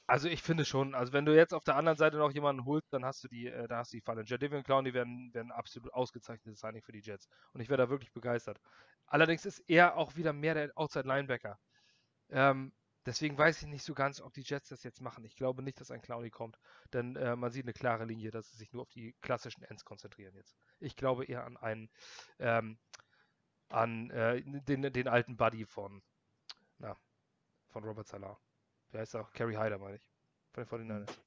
also ich finde schon, also wenn du jetzt auf der anderen Seite noch jemanden holst, dann hast du die, äh, da hast du die Falle. Jadavion Clowney werden, werden absolut ausgezeichnetes Signing für die Jets. Und ich wäre da wirklich begeistert. Allerdings ist er auch wieder mehr der Outside Linebacker. Ähm, deswegen weiß ich nicht so ganz, ob die Jets das jetzt machen. Ich glaube nicht, dass ein Clowney kommt, denn äh, man sieht eine klare Linie, dass sie sich nur auf die klassischen Ends konzentrieren jetzt. Ich glaube eher an einen, ähm, an äh, den, den alten Buddy von, na, von Robert Salah. Wer heißt auch? Kerry Hyder, meine ich. Von den 49ers.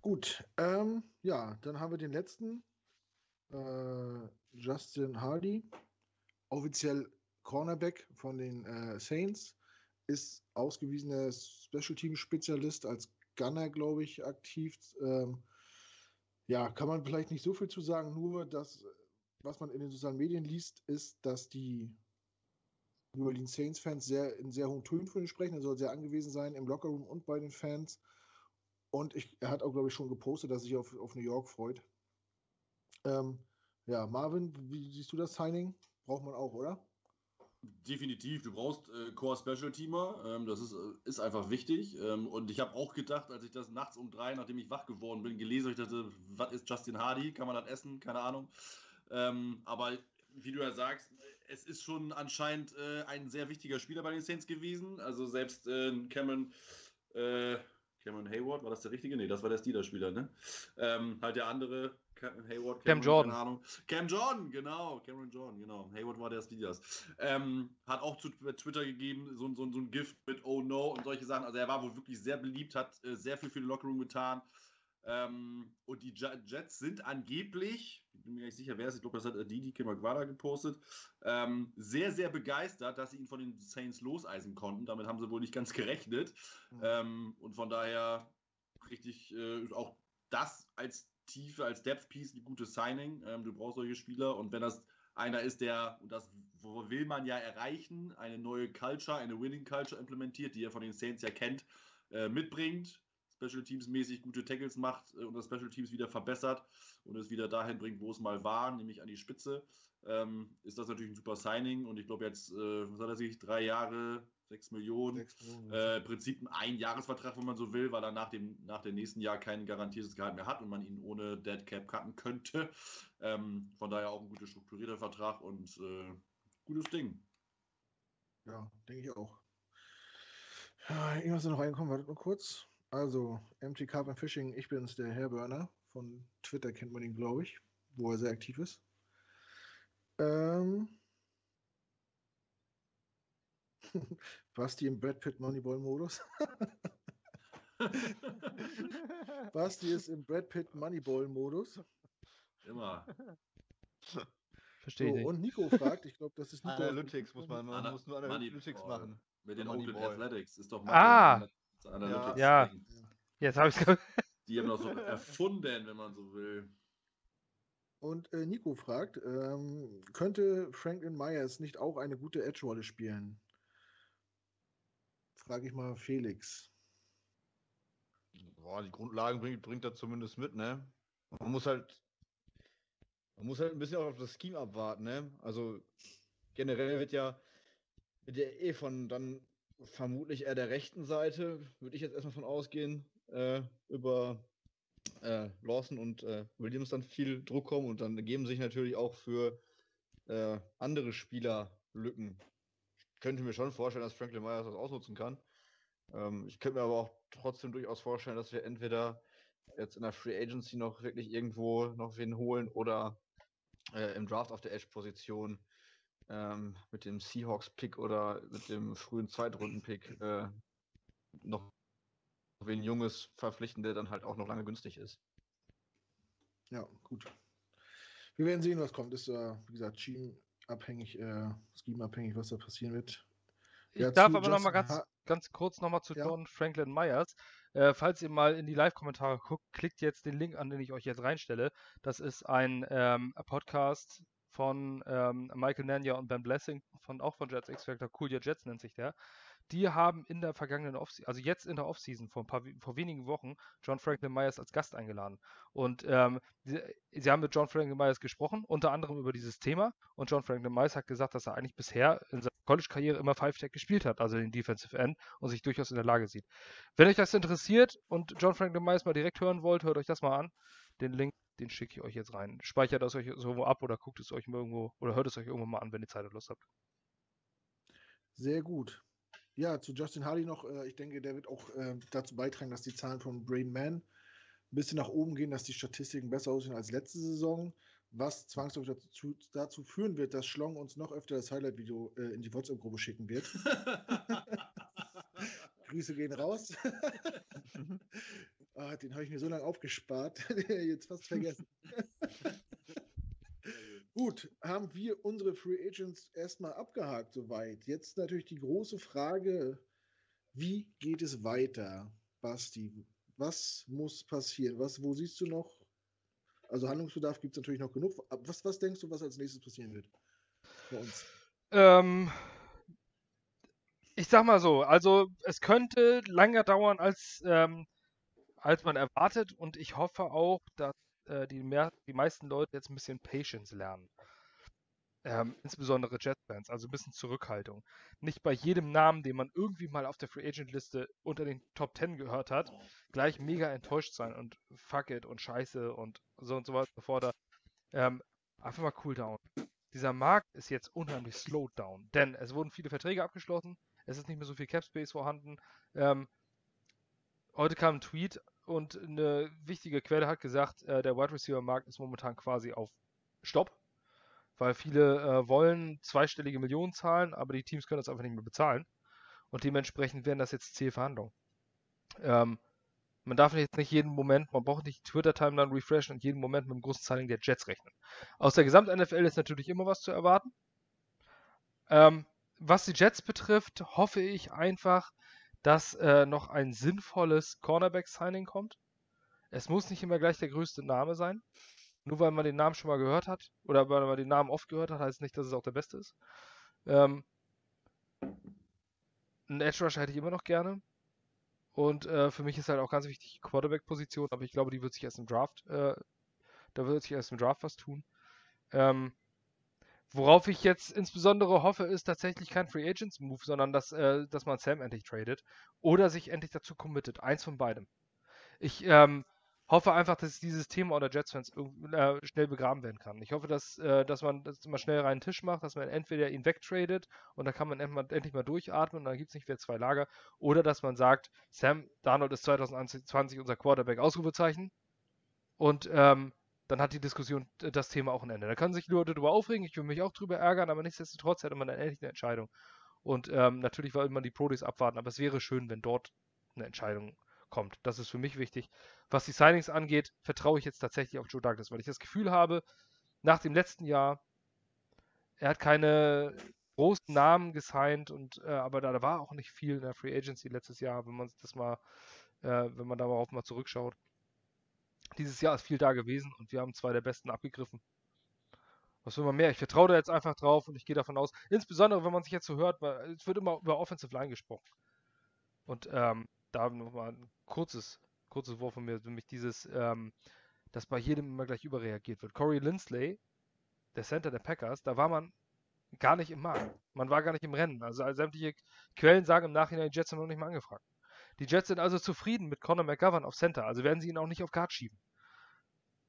Gut, ähm, ja, dann haben wir den letzten. Äh, Justin Hardy, offiziell Cornerback von den äh, Saints, ist ausgewiesener Special Team Spezialist als Gunner, glaube ich, aktiv. Ähm, ja, kann man vielleicht nicht so viel zu sagen, nur dass, was man in den sozialen Medien liest, ist, dass die New Orleans Saints-Fans sehr, in sehr hohen Tönen von ihm sprechen. Er soll sehr angewiesen sein im Lockerroom und bei den Fans. Und ich, er hat auch, glaube ich, schon gepostet, dass er sich auf, auf New York freut. Ähm, ja, Marvin, wie siehst du das Signing? Braucht man auch, oder? Definitiv, du brauchst äh, Core Special Teamer, ähm, das ist, äh, ist einfach wichtig. Ähm, und ich habe auch gedacht, als ich das nachts um drei, nachdem ich wach geworden bin, gelesen habe, ich dachte, was ist Justin Hardy? Kann man das essen? Keine Ahnung. Ähm, aber wie du ja sagst, es ist schon anscheinend äh, ein sehr wichtiger Spieler bei den Saints gewesen. Also selbst äh, Cameron, äh, Cameron Hayward, war das der richtige? Nee, das war der Steelers-Spieler, ne? Ähm, halt der andere, Cam Hayward, Cameron, Cam Jordan. Keine Ahnung. Cam Jordan, genau. Cameron Jordan, genau. Hayward war der Steelers. Ähm, hat auch zu Twitter gegeben, so, so, so ein Gift mit Oh No und solche Sachen. Also er war wohl wirklich sehr beliebt, hat äh, sehr viel für den Lockerroom getan. Ähm, und die Jets sind angeblich, ich bin mir nicht sicher, wer es ist, ich glaube, das hat Didi Kimagwada gepostet, ähm, sehr, sehr begeistert, dass sie ihn von den Saints loseisen konnten. Damit haben sie wohl nicht ganz gerechnet. Mhm. Ähm, und von daher richtig äh, auch das als Tiefe, als Depth Piece ein gutes Signing. Ähm, du brauchst solche Spieler und wenn das einer ist, der, und das will man ja erreichen, eine neue Culture, eine Winning Culture implementiert, die er von den Saints ja kennt, äh, mitbringt, Special Teams mäßig gute Tackles macht äh, und das Special Teams wieder verbessert und es wieder dahin bringt, wo es mal war, nämlich an die Spitze, ähm, ist das natürlich ein super Signing und ich glaube jetzt, äh, was hat er sich, drei Jahre, sechs Millionen, sechs Millionen äh, Prinzip ein Jahresvertrag, wenn man so will, weil er nach dem, nach dem nächsten Jahr kein garantiertes Gehalt mehr hat und man ihn ohne Dead Cap cutten könnte. Ähm, von daher auch ein guter strukturierter Vertrag und äh, gutes Ding. Ja, denke ich auch. Ja, irgendwas noch reinkommen, wartet nur kurz. Also, MT Carbon Fishing, ich bin's, der Herr Burner. Von Twitter kennt man ihn, glaube ich, wo er sehr aktiv ist. Ähm. Basti im Brad Pitt Moneyball-Modus. Basti ist im Brad Pitt Moneyball-Modus. Immer. Verstehe so, Und Nico fragt, ich glaube, das ist Nico. Analytics muss man, man muss nur Analytics machen. Mit den Oakland Athletics ist doch mal. Ah! Analytics ja. Jetzt habe ich es Die haben das so erfunden, wenn man so will. Und äh, Nico fragt, ähm, könnte Franklin Myers nicht auch eine gute Edge-Rolle spielen? Frage ich mal Felix. Boah, die Grundlagen bringt, bringt er zumindest mit, ne? Man muss halt, man muss halt ein bisschen auch auf das Scheme abwarten, ne? Also generell wird ja, wird ja eh von dann vermutlich eher der rechten Seite, würde ich jetzt erstmal von ausgehen, äh, über äh, Lawson und äh, Williams dann viel Druck kommen und dann geben sich natürlich auch für äh, andere Spieler Lücken. Ich könnte mir schon vorstellen, dass Franklin Myers das ausnutzen kann. Ähm, ich könnte mir aber auch trotzdem durchaus vorstellen, dass wir entweder jetzt in der Free Agency noch wirklich irgendwo noch wen holen oder äh, im Draft auf der Edge-Position ähm, mit dem Seahawks-Pick oder mit dem frühen Zweitrunden-Pick äh, noch wen Junges verpflichten, der dann halt auch noch lange günstig ist. Ja, gut. Wir werden sehen, was kommt. Ist, äh, wie gesagt, Scheme-abhängig, äh, Scheme-abhängig, was da passieren wird. Ich ja, darf aber noch mal ganz, ganz kurz noch mal zu ja. John Franklin Myers. Äh, falls ihr mal in die Live-Kommentare guckt, klickt jetzt den Link an, den ich euch jetzt reinstelle. Das ist ein ähm, Podcast von ähm, Michael Nanya und Ben Blessing, von, auch von Jets X Factor. Cool Your Jets nennt sich der. die haben in der vergangenen Offseason, also jetzt in der Offseason, vor, paar, vor wenigen Wochen, John Franklin Myers als Gast eingeladen. Und ähm, sie, sie, haben mit John Franklin Myers gesprochen, unter anderem über dieses Thema. Und John Franklin Myers hat gesagt, dass er eigentlich bisher in seiner College-Karriere immer Five-Tech gespielt hat, also den Defensive End, und sich durchaus in der Lage sieht. Wenn euch das interessiert und John Franklin Myers mal direkt hören wollt, hört euch das mal an. Den Link, den schicke ich euch jetzt rein. Speichert das euch irgendwo ab oder guckt es euch irgendwo oder hört es euch irgendwo mal an, wenn ihr Zeit und Lust habt. Sehr gut. Ja, zu Justin Hardy noch. Äh, ich denke, der wird auch äh, dazu beitragen, dass die Zahlen von Brain Man ein bisschen nach oben gehen, dass die Statistiken besser aussehen als letzte Saison, was zwangsläufig dazu, dazu führen wird, dass Schlong uns noch öfter das Highlight-Video äh, in die WhatsApp-Gruppe schicken wird. Grüße gehen raus. oh, den habe ich mir so lange aufgespart, jetzt fast vergessen. Gut, haben wir unsere Free Agents erstmal abgehakt soweit. Jetzt natürlich die große Frage, wie geht es weiter, Basti? Was muss passieren? Was, wo siehst du noch? Also Handlungsbedarf gibt es natürlich noch genug. Was, was denkst du, was als nächstes passieren wird bei uns? Ähm, ich sag mal so, also es könnte länger dauern, als, ähm, als man erwartet und ich hoffe auch, dass äh, die, mehr, die meisten Leute jetzt ein bisschen Patience lernen. Ähm, insbesondere Jets-Fans, also ein bisschen Zurückhaltung. Nicht bei jedem Namen, den man irgendwie mal auf der Free Agent-Liste unter den Top 10 gehört hat, gleich mega enttäuscht sein und fuck it und scheiße und so und so weiter so fort. Ähm, einfach mal cool down. Dieser Markt ist jetzt unheimlich slowed down, denn es wurden viele Verträge abgeschlossen, es ist nicht mehr so viel Cap Space vorhanden. Ähm, heute kam ein Tweet und eine wichtige Quelle hat gesagt, äh, der Wide Receiver Markt ist momentan quasi auf Stopp, weil viele äh, wollen zweistellige Millionen zahlen, aber die Teams können das einfach nicht mehr bezahlen. Und dementsprechend werden das jetzt Zielverhandlungen. Ähm, man darf jetzt nicht jeden Moment, man braucht nicht Twitter-Timeline refreshen und jeden Moment mit dem großen Zahling der Jets rechnen. Aus der Gesamt-NFL ist natürlich immer was zu erwarten. Ähm, was die Jets betrifft, hoffe ich einfach, dass äh, noch ein sinnvolles Cornerback-Signing kommt. Es muss nicht immer gleich der größte Name sein. Nur weil man den Namen schon mal gehört hat oder weil man den Namen oft gehört hat, heißt nicht, dass es auch der beste ist. Ähm, einen Edge Rush hätte ich immer noch gerne. Und äh, für mich ist halt auch ganz wichtig die Quarterback-Position, aber ich glaube, die wird sich erst im Draft, äh, da wird sich erst im Draft was tun. Ähm, Worauf ich jetzt insbesondere hoffe, ist tatsächlich kein Free Agents Move, sondern dass, äh, dass man Sam endlich tradet oder sich endlich dazu committet. Eins von beidem. Ich ähm, hoffe einfach, dass dieses Thema unter Jets-Fans äh, schnell begraben werden kann. Ich hoffe, dass, äh, dass man das mal schnell reinen Tisch macht, dass man entweder ihn wegtradet und dann kann man endlich mal durchatmen und dann gibt es nicht mehr zwei Lager. Oder dass man sagt, Sam Darnold ist 2020 unser Quarterback, Ausrufezeichen. Und ähm, dann hat die Diskussion äh, das Thema auch ein Ende. Da können sich Leute darüber aufregen, ich würde mich auch darüber ärgern, aber nichtsdestotrotz hätte man dann endlich eine Entscheidung. Und ähm, natürlich wollte man die Prodis abwarten, aber es wäre schön, wenn dort eine Entscheidung kommt. Das ist für mich wichtig. Was die Signings angeht, vertraue ich jetzt tatsächlich auf Joe Douglas, weil ich das Gefühl habe, nach dem letzten Jahr, er hat keine großen Namen gesigned und äh, aber da, da, war auch nicht viel in der Free Agency letztes Jahr, wenn man das mal, äh, wenn man darauf mal zurückschaut. Dieses Jahr ist viel da gewesen und wir haben zwei der besten abgegriffen. Was will man mehr? Ich vertraue da jetzt einfach drauf und ich gehe davon aus, insbesondere wenn man sich jetzt so hört, weil es wird immer über Offensive Line gesprochen. Und ähm, da nochmal ein kurzes, kurzes Wort von mir, nämlich dieses, ähm, dass bei jedem immer gleich überreagiert wird. Corey Lindsley, der Center der Packers, da war man gar nicht im Markt. Man war gar nicht im Rennen. Also sämtliche Quellen sagen im Nachhinein, die Jets haben noch nicht mal angefragt. Die Jets sind also zufrieden mit Conor McGovern auf Center, also werden sie ihn auch nicht auf Guard schieben.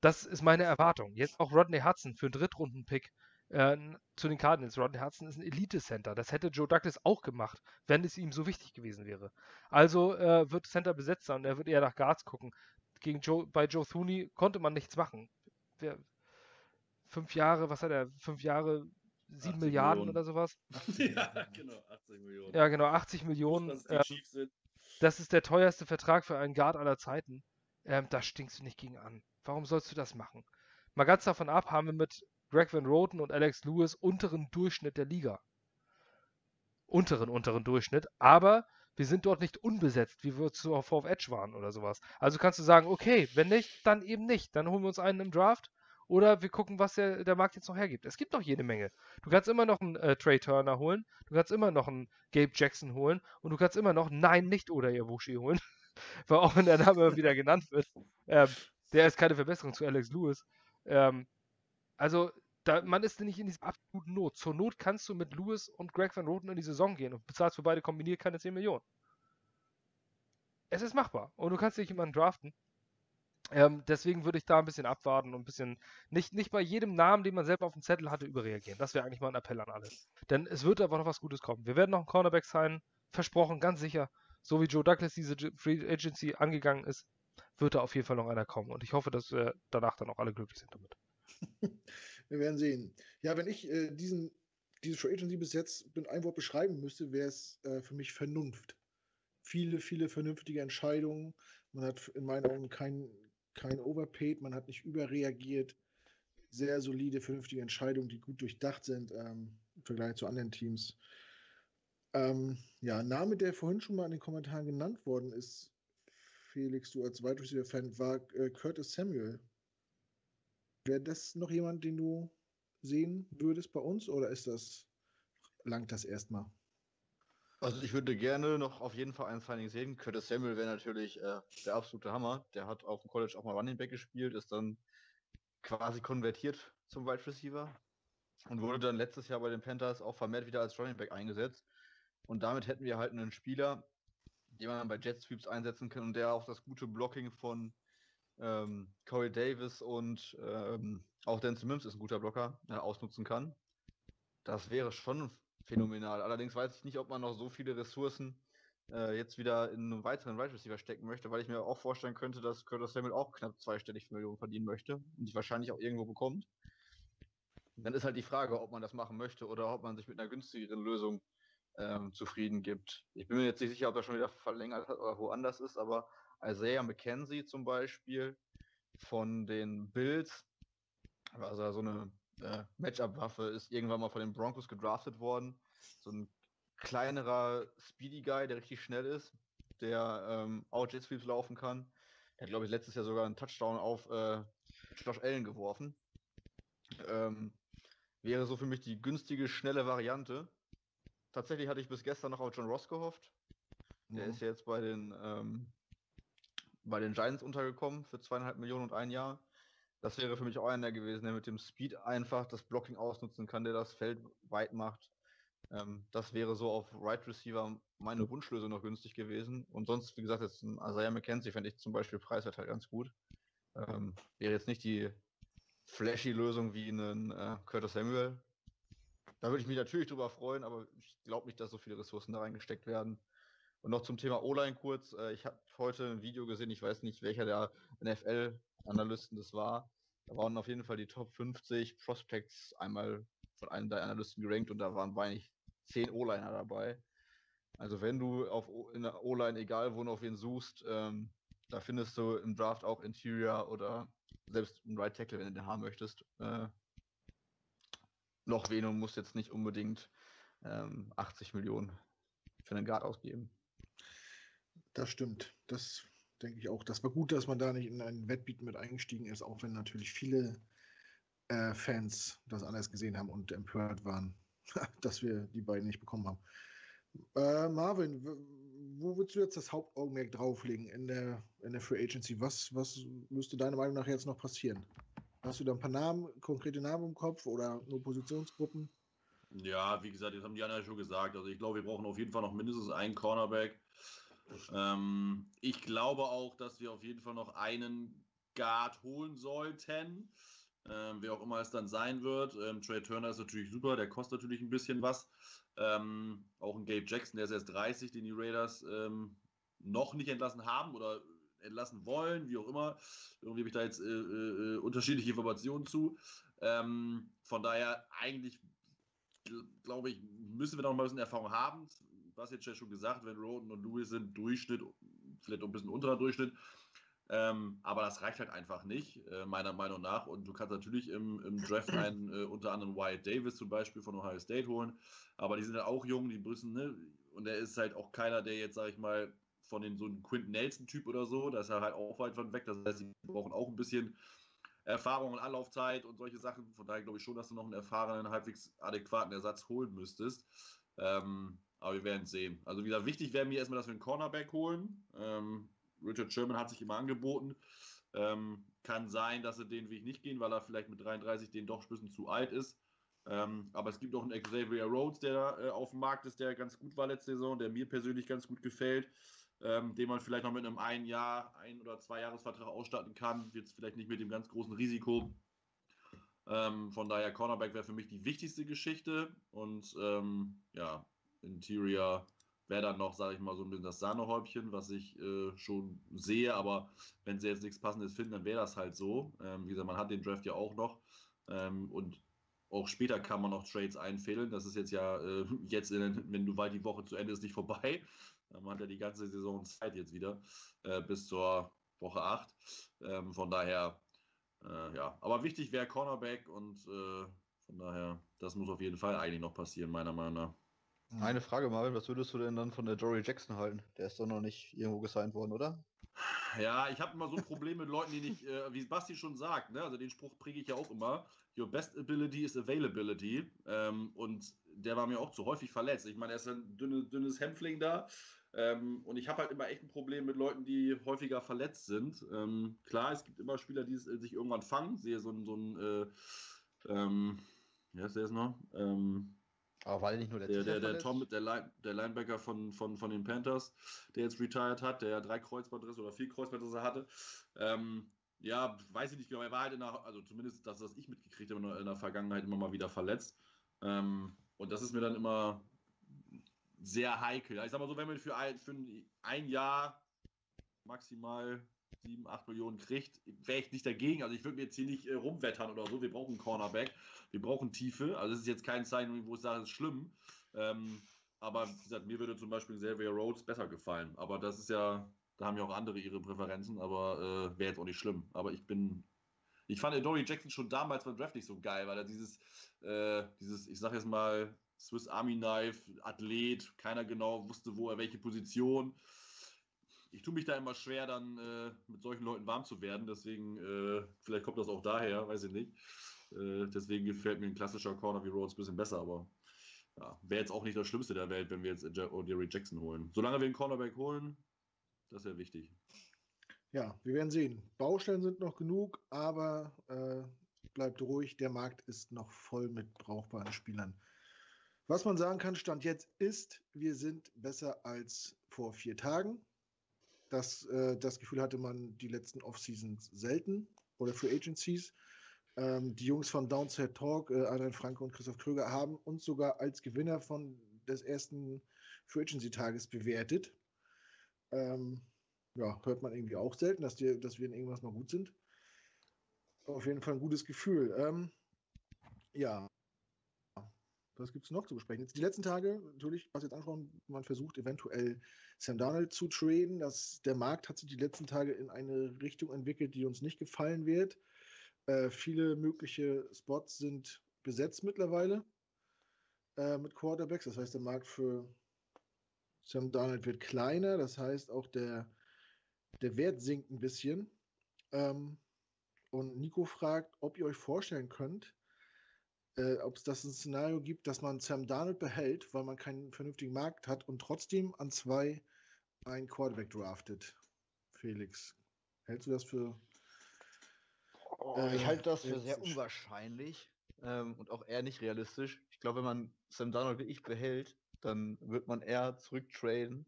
Das ist meine Erwartung. Jetzt auch Rodney Hudson für einen Drittrunden-Pick äh, zu den Cardinals. Rodney Hudson ist ein Elite-Center. Das hätte Joe Douglas auch gemacht, wenn es ihm so wichtig gewesen wäre. Also äh, wird Center besetzt sein und er wird eher nach Guards gucken. Gegen Joe, bei Joe Thuney konnte man nichts machen. Der, fünf Jahre, was hat er? Fünf Jahre, sieben Milliarden Millionen. oder sowas? ja, genau, 80 Millionen. Ja, genau, 80 Millionen. Ähm, das ist der teuerste Vertrag für einen Guard aller Zeiten. Ähm, da stinkst du nicht gegen an. Warum sollst du das machen? Mal ganz davon ab, haben wir mit Greg Van Roten und Alex Lewis unteren Durchschnitt der Liga. Unteren, unteren Durchschnitt, aber wir sind dort nicht unbesetzt, wie wir zu auf Edge waren oder sowas. Also kannst du sagen, okay, wenn nicht, dann eben nicht. Dann holen wir uns einen im Draft Oder wir gucken, was der, der Markt jetzt noch hergibt. Es gibt noch jede Menge. Du kannst immer noch einen äh, Trey Turner holen, du kannst immer noch einen Gabe Jackson holen und du kannst immer noch Nein, nicht oder Yabushi holen. Weil auch wenn der Name wieder genannt wird, ähm, der ist keine Verbesserung zu Alex Lewis. Ähm, also, da, man ist nicht in dieser absoluten Not. Zur Not kannst du mit Lewis und Greg Van Roten in die Saison gehen und bezahlst für beide kombiniert keine 10 Millionen. Es ist machbar. Und du kannst dich jemanden draften. Ähm, deswegen würde ich da ein bisschen abwarten und ein bisschen nicht, nicht bei jedem Namen, den man selber auf dem Zettel hatte, überreagieren. Das wäre eigentlich mal ein Appell an alle. Denn es wird aber noch was Gutes kommen. Wir werden noch einen Cornerback sein, versprochen, ganz sicher. So wie Joe Douglas diese Free Agency angegangen ist, wird da auf jeden Fall noch einer kommen. Und ich hoffe, dass wir danach dann auch alle glücklich sind damit. wir werden sehen. Ja, wenn ich äh, diesen, diese Free Agency bis jetzt mit ein Wort beschreiben müsste, wäre es äh, für mich Vernunft. Viele, viele vernünftige Entscheidungen. Man hat in meinen Augen kein, kein Overpaid, man hat nicht überreagiert. Sehr solide, vernünftige Entscheidungen, die gut durchdacht sind ähm, im Vergleich zu anderen Teams. Ähm, ja, Name, der vorhin schon mal in den Kommentaren genannt worden ist, Felix, du als Wide Receiver-Fan, war äh, Curtis Samuel. Wäre das noch jemand, den du sehen würdest bei uns oder ist das, langt das erstmal? Also ich würde gerne noch auf jeden Fall ein Signing sehen. Curtis Samuel wäre natürlich äh, der absolute Hammer. Der hat auf dem College auch mal Running Back gespielt, ist dann quasi konvertiert zum Wide Receiver und wurde dann letztes Jahr bei den Panthers auch vermehrt wieder als Running Back eingesetzt. Und damit hätten wir halt einen Spieler, den man bei Jet Sweeps einsetzen kann und der auch das gute Blocking von ähm, Corey Davis und ähm, auch Dan Simmons ist ein guter Blocker, äh, ausnutzen kann. Das wäre schon phänomenal. Allerdings weiß ich nicht, ob man noch so viele Ressourcen äh, jetzt wieder in einen weiteren Wide Receiver stecken möchte, weil ich mir auch vorstellen könnte, dass Curtis Samuel auch knapp zweistellig Millionen verdienen möchte und die wahrscheinlich auch irgendwo bekommt. Dann ist halt die Frage, ob man das machen möchte oder ob man sich mit einer günstigeren Lösung ähm, zufrieden gibt. Ich bin mir jetzt nicht sicher, ob er schon wieder verlängert hat oder woanders ist, aber Isaiah McKenzie zum Beispiel von den Bills, also so eine äh, Matchup-Waffe, ist irgendwann mal von den Broncos gedraftet worden. So ein kleinerer Speedy Guy, der richtig schnell ist, der ähm, auch Jet Sweeps laufen kann. Der hat, glaube ich, letztes Jahr sogar einen Touchdown auf äh, Josh Allen geworfen. Ähm, wäre so für mich die günstige, schnelle Variante. Tatsächlich hatte ich bis gestern noch auf John Ross gehofft. Der mhm. ist ja jetzt bei den, ähm, bei den Giants untergekommen für zweieinhalb Millionen und ein Jahr. Das wäre für mich auch einer gewesen, der mit dem Speed einfach das Blocking ausnutzen kann, der das Feld weit macht. Ähm, das wäre so auf Right Receiver meine Wunschlösung noch günstig gewesen. Und sonst, wie gesagt, jetzt ein Isaiah McKenzie fände ich zum Beispiel preiswert halt ganz gut. Ähm, wäre jetzt nicht die flashy Lösung wie einen äh, Curtis Samuel, da würde ich mich natürlich drüber freuen, aber ich glaube nicht, dass so viele Ressourcen da reingesteckt werden. Und noch zum Thema O-Line kurz. Äh, ich habe heute ein Video gesehen, ich weiß nicht, welcher der NFL-Analysten das war. Da waren auf jeden Fall die Top 50 Prospects einmal von einem der Analysten gerankt und da waren eigentlich 10 O-Liner dabei. Also wenn du auf in der O-Line, egal wo du auf wen suchst, ähm, da findest du im Draft auch Interior oder selbst einen Right Tackle, wenn du den haben möchtest. Äh, noch wen und muss jetzt nicht unbedingt ähm, 80 Millionen für einen Guard ausgeben. Das stimmt. Das denke ich auch. Das war gut, dass man da nicht in einen Wettbieten mit eingestiegen ist, auch wenn natürlich viele äh, Fans das anders gesehen haben und empört waren, dass wir die beiden nicht bekommen haben. Äh, Marvin, wo würdest du jetzt das Hauptaugenmerk drauflegen in der, in der Free Agency? Was, was müsste deiner Meinung nach jetzt noch passieren? Hast du da ein paar Namen, konkrete Namen im Kopf oder nur Positionsgruppen? Ja, wie gesagt, das haben die anderen schon gesagt. Also ich glaube, wir brauchen auf jeden Fall noch mindestens einen Cornerback. Ähm, ich glaube auch, dass wir auf jeden Fall noch einen Guard holen sollten. Ähm, wer auch immer es dann sein wird. Ähm, Trey Turner ist natürlich super, der kostet natürlich ein bisschen was. Ähm, auch ein Gabe Jackson, der ist erst 30, den die Raiders ähm, noch nicht entlassen haben oder entlassen wollen, wie auch immer. Irgendwie habe ich da jetzt äh, äh, unterschiedliche Informationen zu. Ähm, von daher eigentlich, glaube ich, müssen wir noch mal ein bisschen Erfahrung haben. Was jetzt ja schon gesagt, wenn Roden und Lewis sind Durchschnitt, vielleicht auch ein bisschen unterer Durchschnitt. Ähm, aber das reicht halt einfach nicht, äh, meiner Meinung nach. Und du kannst natürlich im, im Draft einen, äh, unter anderem Wyatt Davis zum Beispiel von Ohio State holen. Aber die sind ja auch jung, die müssen, ne? Und er ist halt auch keiner, der jetzt, sag ich mal, von den so einem Quint Nelson-Typ oder so, da ist er halt auch weit von weg. Das heißt, sie brauchen auch ein bisschen Erfahrung und Anlaufzeit und solche Sachen. Von daher glaube ich schon, dass du noch einen erfahrenen, halbwegs adäquaten Ersatz holen müsstest. Ähm, aber wir werden sehen. Also wieder wichtig wäre mir erstmal, dass wir einen Cornerback holen. Ähm, Richard Sherman hat sich immer angeboten. Ähm, kann sein, dass er den Weg nicht gehen, weil er vielleicht mit 33 den doch ein bisschen zu alt ist. Ähm, aber es gibt auch einen Xavier Rhodes, der äh, auf dem Markt ist, der ganz gut war letzte Saison, der mir persönlich ganz gut gefällt, ähm, den man vielleicht noch mit einem ein Jahr, ein oder zwei Jahresvertrag ausstatten kann. Jetzt vielleicht nicht mit dem ganz großen Risiko. Ähm, von daher, Cornerback wäre für mich die wichtigste Geschichte. Und ähm, ja, Interior wäre dann noch, sage ich mal, so ein bisschen das Sahnehäubchen, was ich äh, schon sehe. Aber wenn sie jetzt nichts Passendes finden, dann wäre das halt so. Ähm, wie gesagt, man hat den Draft ja auch noch. Ähm, und auch später kann man noch Trades einfädeln. Das ist jetzt ja äh, jetzt, in, wenn du weit die Woche zu Ende ist, nicht vorbei. Man hat ja die ganze Saison Zeit jetzt wieder äh, bis zur Woche 8. Ähm, von daher, äh, ja. Aber wichtig wäre Cornerback und äh, von daher, das muss auf jeden Fall eigentlich noch passieren, meiner Meinung nach. Eine Frage, Marvin, was würdest du denn dann von der Jory Jackson halten? Der ist doch noch nicht irgendwo gesigned worden, oder? Ja, ich habe immer so ein Problem mit Leuten, die nicht, äh, wie Basti schon sagt, ne? also den Spruch präge ich ja auch immer, your best ability is availability ähm, und der war mir auch zu häufig verletzt. Ich meine, er ist ein dünne, dünnes Hämpfling da ähm, und ich habe halt immer echt ein Problem mit Leuten, die häufiger verletzt sind. Ähm, klar, es gibt immer Spieler, die äh, sich irgendwann fangen, sehe so ein, so ein äh, ähm, wie heißt der jetzt noch? Ähm, aber war der nicht nur der Der, der, der Tom, der, Line, der Linebacker von, von, von den Panthers, der jetzt retired hat, der ja drei Kreuzbandrisse oder vier Kreuzbandrisse hatte. Ähm, ja, weiß ich nicht genau. Er war halt in der, also zumindest das, was ich mitgekriegt habe, in der Vergangenheit immer mal wieder verletzt. Ähm, und das ist mir dann immer sehr heikel. Ich sag mal so, wenn man für ein, für ein Jahr maximal 7, 8 Millionen kriegt, wäre ich nicht dagegen. Also ich würde mir jetzt hier nicht äh, rumwettern oder so. Wir brauchen Cornerback, wir brauchen Tiefe. Also es ist jetzt kein Zeichen, wo ich sage, es ist schlimm. Ähm, aber wie gesagt, mir würde zum Beispiel Xavier Rhodes besser gefallen. Aber das ist ja, da haben ja auch andere ihre Präferenzen, aber äh, wäre jetzt auch nicht schlimm. Aber ich bin, ich fand Dory Jackson schon damals beim Draft nicht so geil, weil er dieses, äh, dieses, ich sag jetzt mal, Swiss Army Knife, Athlet, keiner genau wusste, wo er welche Position ich tue mich da immer schwer, dann äh, mit solchen Leuten warm zu werden. Deswegen, äh, vielleicht kommt das auch daher, weiß ich nicht. Äh, deswegen gefällt mir ein klassischer Corner wie Rhodes ein bisschen besser, aber ja, wäre jetzt auch nicht das Schlimmste der Welt, wenn wir jetzt O'Leary Jackson holen. Solange wir einen Cornerback holen, das wäre wichtig. Ja, wir werden sehen. Baustellen sind noch genug, aber äh, bleibt ruhig. Der Markt ist noch voll mit brauchbaren Spielern. Was man sagen kann, Stand jetzt ist, wir sind besser als vor vier Tagen. Das, äh, das Gefühl hatte man die letzten Off-Seasons selten oder für Agencies. Ähm, die Jungs von Downside Talk, äh, Adrian Franke und Christoph Kröger, haben uns sogar als Gewinner von des ersten Free Agency-Tages bewertet. Ähm, ja, hört man irgendwie auch selten, dass, die, dass wir in irgendwas mal gut sind. Auf jeden Fall ein gutes Gefühl. Ähm, ja, was gibt es noch zu besprechen? Jetzt die letzten Tage, natürlich, was jetzt anschauen, man versucht eventuell Sam Darnold zu traden. Das, der Markt hat sich die letzten Tage in eine Richtung entwickelt, die uns nicht gefallen wird. Äh, viele mögliche Spots sind besetzt mittlerweile äh, mit Quarterbacks. Das heißt, der Markt für Sam Darnold wird kleiner. Das heißt, auch der, der Wert sinkt ein bisschen. Ähm, und Nico fragt, ob ihr euch vorstellen könnt, äh, ob es das ein Szenario gibt, dass man Sam Darnold behält, weil man keinen vernünftigen Markt hat und trotzdem an zwei einen Quarterback draftet. Felix, hältst du das für? Oh, äh, ich halte das für sehr unwahrscheinlich ähm, und auch eher nicht realistisch. Ich glaube, wenn man Sam Darnold wie ich behält, dann wird man eher zurücktraden.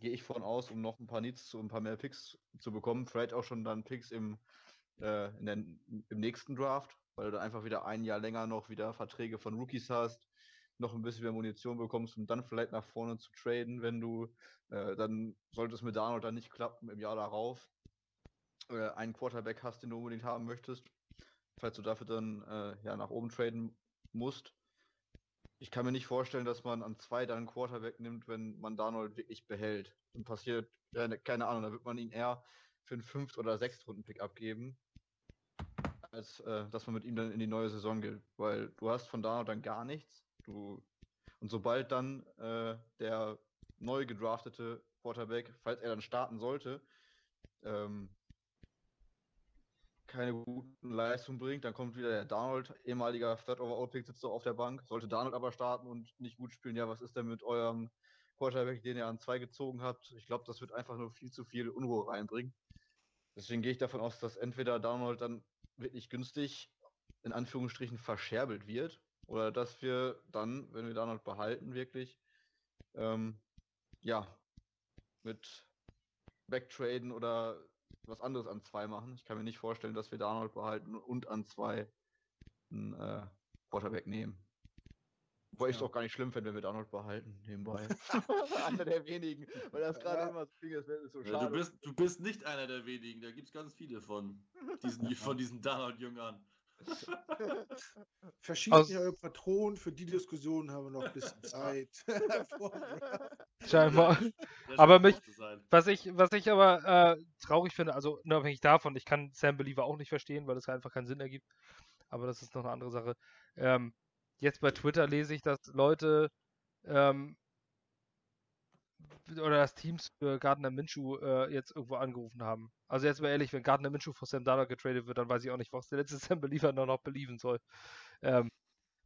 Gehe ich von aus, um noch ein paar Needs zu ein paar mehr Picks zu bekommen. Vielleicht auch schon dann Picks im, äh, der, im nächsten Draft weil du einfach wieder ein Jahr länger noch wieder Verträge von Rookies hast, noch ein bisschen mehr Munition bekommst, um dann vielleicht nach vorne zu traden, wenn du, äh, dann sollte es mit Darnold dann nicht klappen im Jahr darauf, äh, einen Quarterback hast, den du unbedingt haben möchtest, falls du dafür dann äh, ja nach oben traden musst. Ich kann mir nicht vorstellen, dass man an zwei dann einen Quarterback nimmt, wenn man Darnold wirklich behält. Dann passiert, ja, keine Ahnung, dann wird man ihn eher für einen Fünft- oder Sechstrunden-Pick abgeben als äh, dass man mit ihm dann in die neue Saison geht, weil du hast von da dann gar nichts. Du und sobald dann äh, der neu gedraftete Quarterback, falls er dann starten sollte, ähm, keine guten Leistungen bringt, dann kommt wieder der Darnold, ehemaliger Third Overall Pick, sitzt auf der Bank. Sollte Darnold aber starten und nicht gut spielen, ja, was ist denn mit eurem Quarterback, den ihr an zwei gezogen habt? Ich glaube, das wird einfach nur viel zu viel Unruhe reinbringen. Deswegen gehe ich davon aus, dass entweder Darnold dann wirklich günstig in Anführungsstrichen verscherbelt wird oder dass wir dann, wenn wir Darnold behalten, wirklich ähm, ja mit Backtraden oder was anderes an zwei machen. Ich kann mir nicht vorstellen, dass wir Darnold behalten und an zwei einen äh, Quarterback nehmen. Wobei ja. ich es auch gar nicht schlimm finde, wenn wir Darnold behalten, nebenbei. einer der wenigen, weil das gerade ja. immer so Ding ist, so schade. Ja, du, bist, du bist nicht einer der wenigen, da gibt es ganz viele von diesen, von diesen Darnold-Jüngern. Verschiebt Aus eure Patronen, für die Diskussion haben wir noch ein bisschen Zeit. Scheinbar. Aber mich, was ich, was ich aber äh, traurig finde, also unabhängig davon, ich kann Sam Believer auch nicht verstehen, weil es einfach keinen Sinn ergibt. Aber das ist noch eine andere Sache. Ähm, jetzt bei Twitter lese ich, dass Leute ähm, oder dass Teams für Gardner Minshew äh, jetzt irgendwo angerufen haben. Also jetzt mal ehrlich, wenn Gardner Minshew vor Sam Darnold getradet wird, dann weiß ich auch nicht, was der letzte Sam Believer noch, noch belieben soll. Ähm,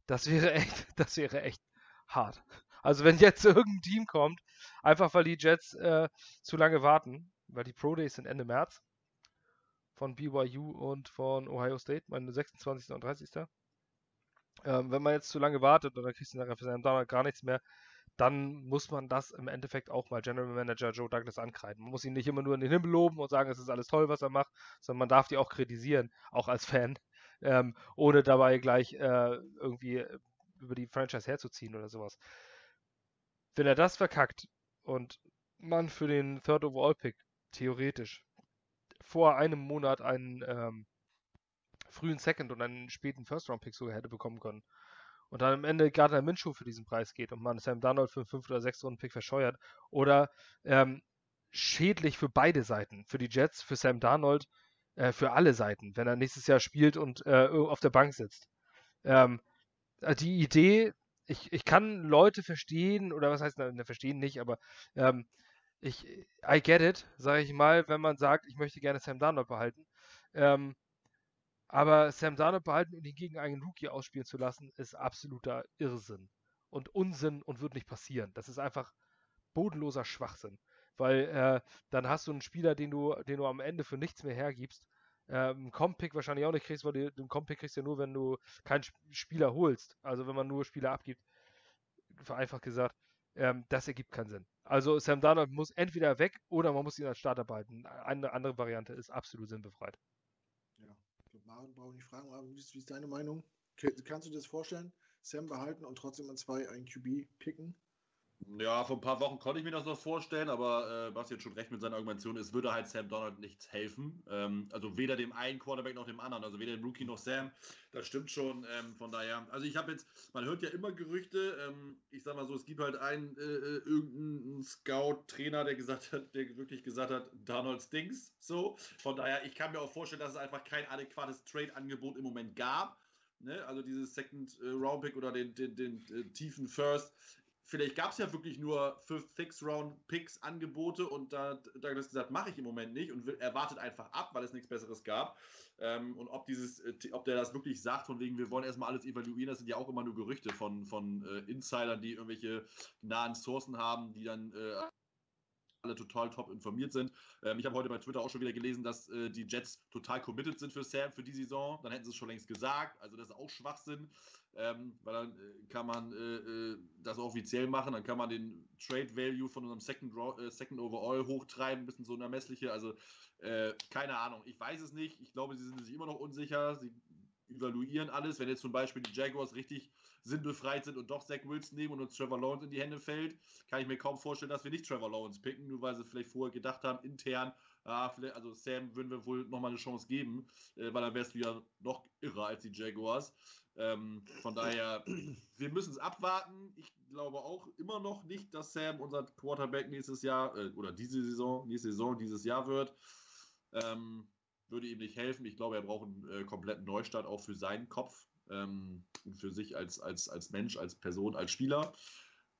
das wäre echt, das wäre echt hart. Also wenn jetzt irgendein Team kommt, einfach weil die Jets äh, zu lange warten, weil die Pro Days sind Ende März von BYU und von Ohio State, meine 26. und 30. Ähm, wenn man jetzt zu lange wartet und dann kriegst du nachher für Sam Darnold gar nichts mehr, dann muss man das im Endeffekt auch mal General Manager Joe Douglas ankreiden. Man muss ihn nicht immer nur in den Himmel loben und sagen, es ist alles toll, was er macht, sondern man darf die auch kritisieren, auch als Fan, ähm, ohne dabei gleich äh, irgendwie über die Franchise herzuziehen oder sowas. Wenn er das verkackt und man für den Third Overall Pick theoretisch vor einem Monat einen ähm, frühen Second und einen späten First Round Pick sogar hätte bekommen können und dann am Ende Gardner Minshew für diesen Preis geht und man Sam Darnold für einen 5 oder 6 Runden Pick verscheuert oder ähm, schädlich für beide Seiten, für die Jets, für Sam Darnold, äh, für alle Seiten, wenn er nächstes Jahr spielt und äh, auf der Bank sitzt. Ähm, äh, die Idee, ich, ich kann Leute verstehen, oder was heißt, ne, verstehen nicht, aber ähm, ich, I get it, sage ich mal, wenn man sagt, ich möchte gerne Sam Darnold behalten. Ähm, aber Sam Darnold behalten und ihn gegen einen Rookie ausspielen zu lassen, ist absoluter Irrsinn und Unsinn und wird nicht passieren. Das ist einfach bodenloser Schwachsinn. Weil äh, dann hast du einen Spieler, den du, den du am Ende für nichts mehr hergibst. Ähm, Compick wahrscheinlich auch nicht kriegst, weil du den Compick kriegst ja nur, wenn du keinen Spieler holst. Also wenn man nur Spieler abgibt. Vereinfacht gesagt. Ähm, das ergibt keinen Sinn. Also Sam Darnold muss entweder weg oder man muss ihn als Starter behalten. Eine andere Variante ist absolut sinnbefreit. Maren brauche ich nicht fragen, aber wie ist, wie ist deine Meinung? Kannst du dir das vorstellen? Sam behalten und trotzdem an zwei ein QB picken? Ja, vor ein paar Wochen konnte ich mir das noch vorstellen, aber äh, Basti hat schon recht mit seiner Argumentation. Es würde halt Sam Donald nichts helfen. Ähm, also weder dem einen Quarterback noch dem anderen. Also weder dem Rookie noch Sam. Das stimmt schon. Ähm, von daher, also ich habe jetzt, man hört ja immer Gerüchte. Ähm, ich sag mal so, es gibt halt einen äh, äh irgendeinen Scout-Trainer, der gesagt hat, der wirklich gesagt hat, Donald stinks. So. Von daher, ich kann mir auch vorstellen, dass es einfach kein adäquates Trade-Angebot im Moment gab. Ne? Also dieses Second äh, Round Pick oder den, den, den, äh, tiefen First vielleicht gab es ja wirklich nur Fifth, Sixth Round Picks Angebote und da Douglas gesagt, mache ich im Moment nicht und er wartet einfach ab, weil es nichts Besseres gab. Ähm, und ob dieses, äh, ob der das wirklich sagt, von wegen, wir wollen erstmal alles evaluieren, das sind ja auch immer nur Gerüchte von, von äh, Insidern, die irgendwelche nahen Sourcen haben, die dann äh, alle total top informiert sind. Ähm, ich habe heute bei Twitter auch schon wieder gelesen, dass äh, die Jets total committed sind für Sam für die Saison. Dann hätten sie es schon längst gesagt. Also das ist auch Schwachsinn. Ähm, weil dann äh, kann man äh, äh, das offiziell machen, dann kann man den Trade Value von unserem Second, äh, Second Overall hochtreiben, bis in so eine ermessliche, also äh, keine Ahnung, ich weiß es nicht, ich glaube, sie sind sich immer noch unsicher, sie evaluieren alles, wenn jetzt zum Beispiel die Jaguars richtig sinnbefreit sind und doch Zach Wilson nehmen und uns Trevor Lawrence in die Hände fällt, kann ich mir kaum vorstellen, dass wir nicht Trevor Lawrence picken, nur weil sie vielleicht vorher gedacht haben, intern, ah, also Sam würden wir wohl nochmal eine Chance geben, äh, weil dann wärst du ja noch irrer als die Jaguars. Ähm, von daher, wir müssen es abwarten. Ich glaube auch immer noch nicht, dass Sam unser Quarterback nächstes Jahr äh, oder diese Saison, nächste Saison, dieses Jahr wird. Ähm, würde ihm nicht helfen. Ich glaube, er braucht einen äh, kompletten Neustart auch für seinen Kopf ähm, und für sich als, als, als Mensch, als Person, als Spieler.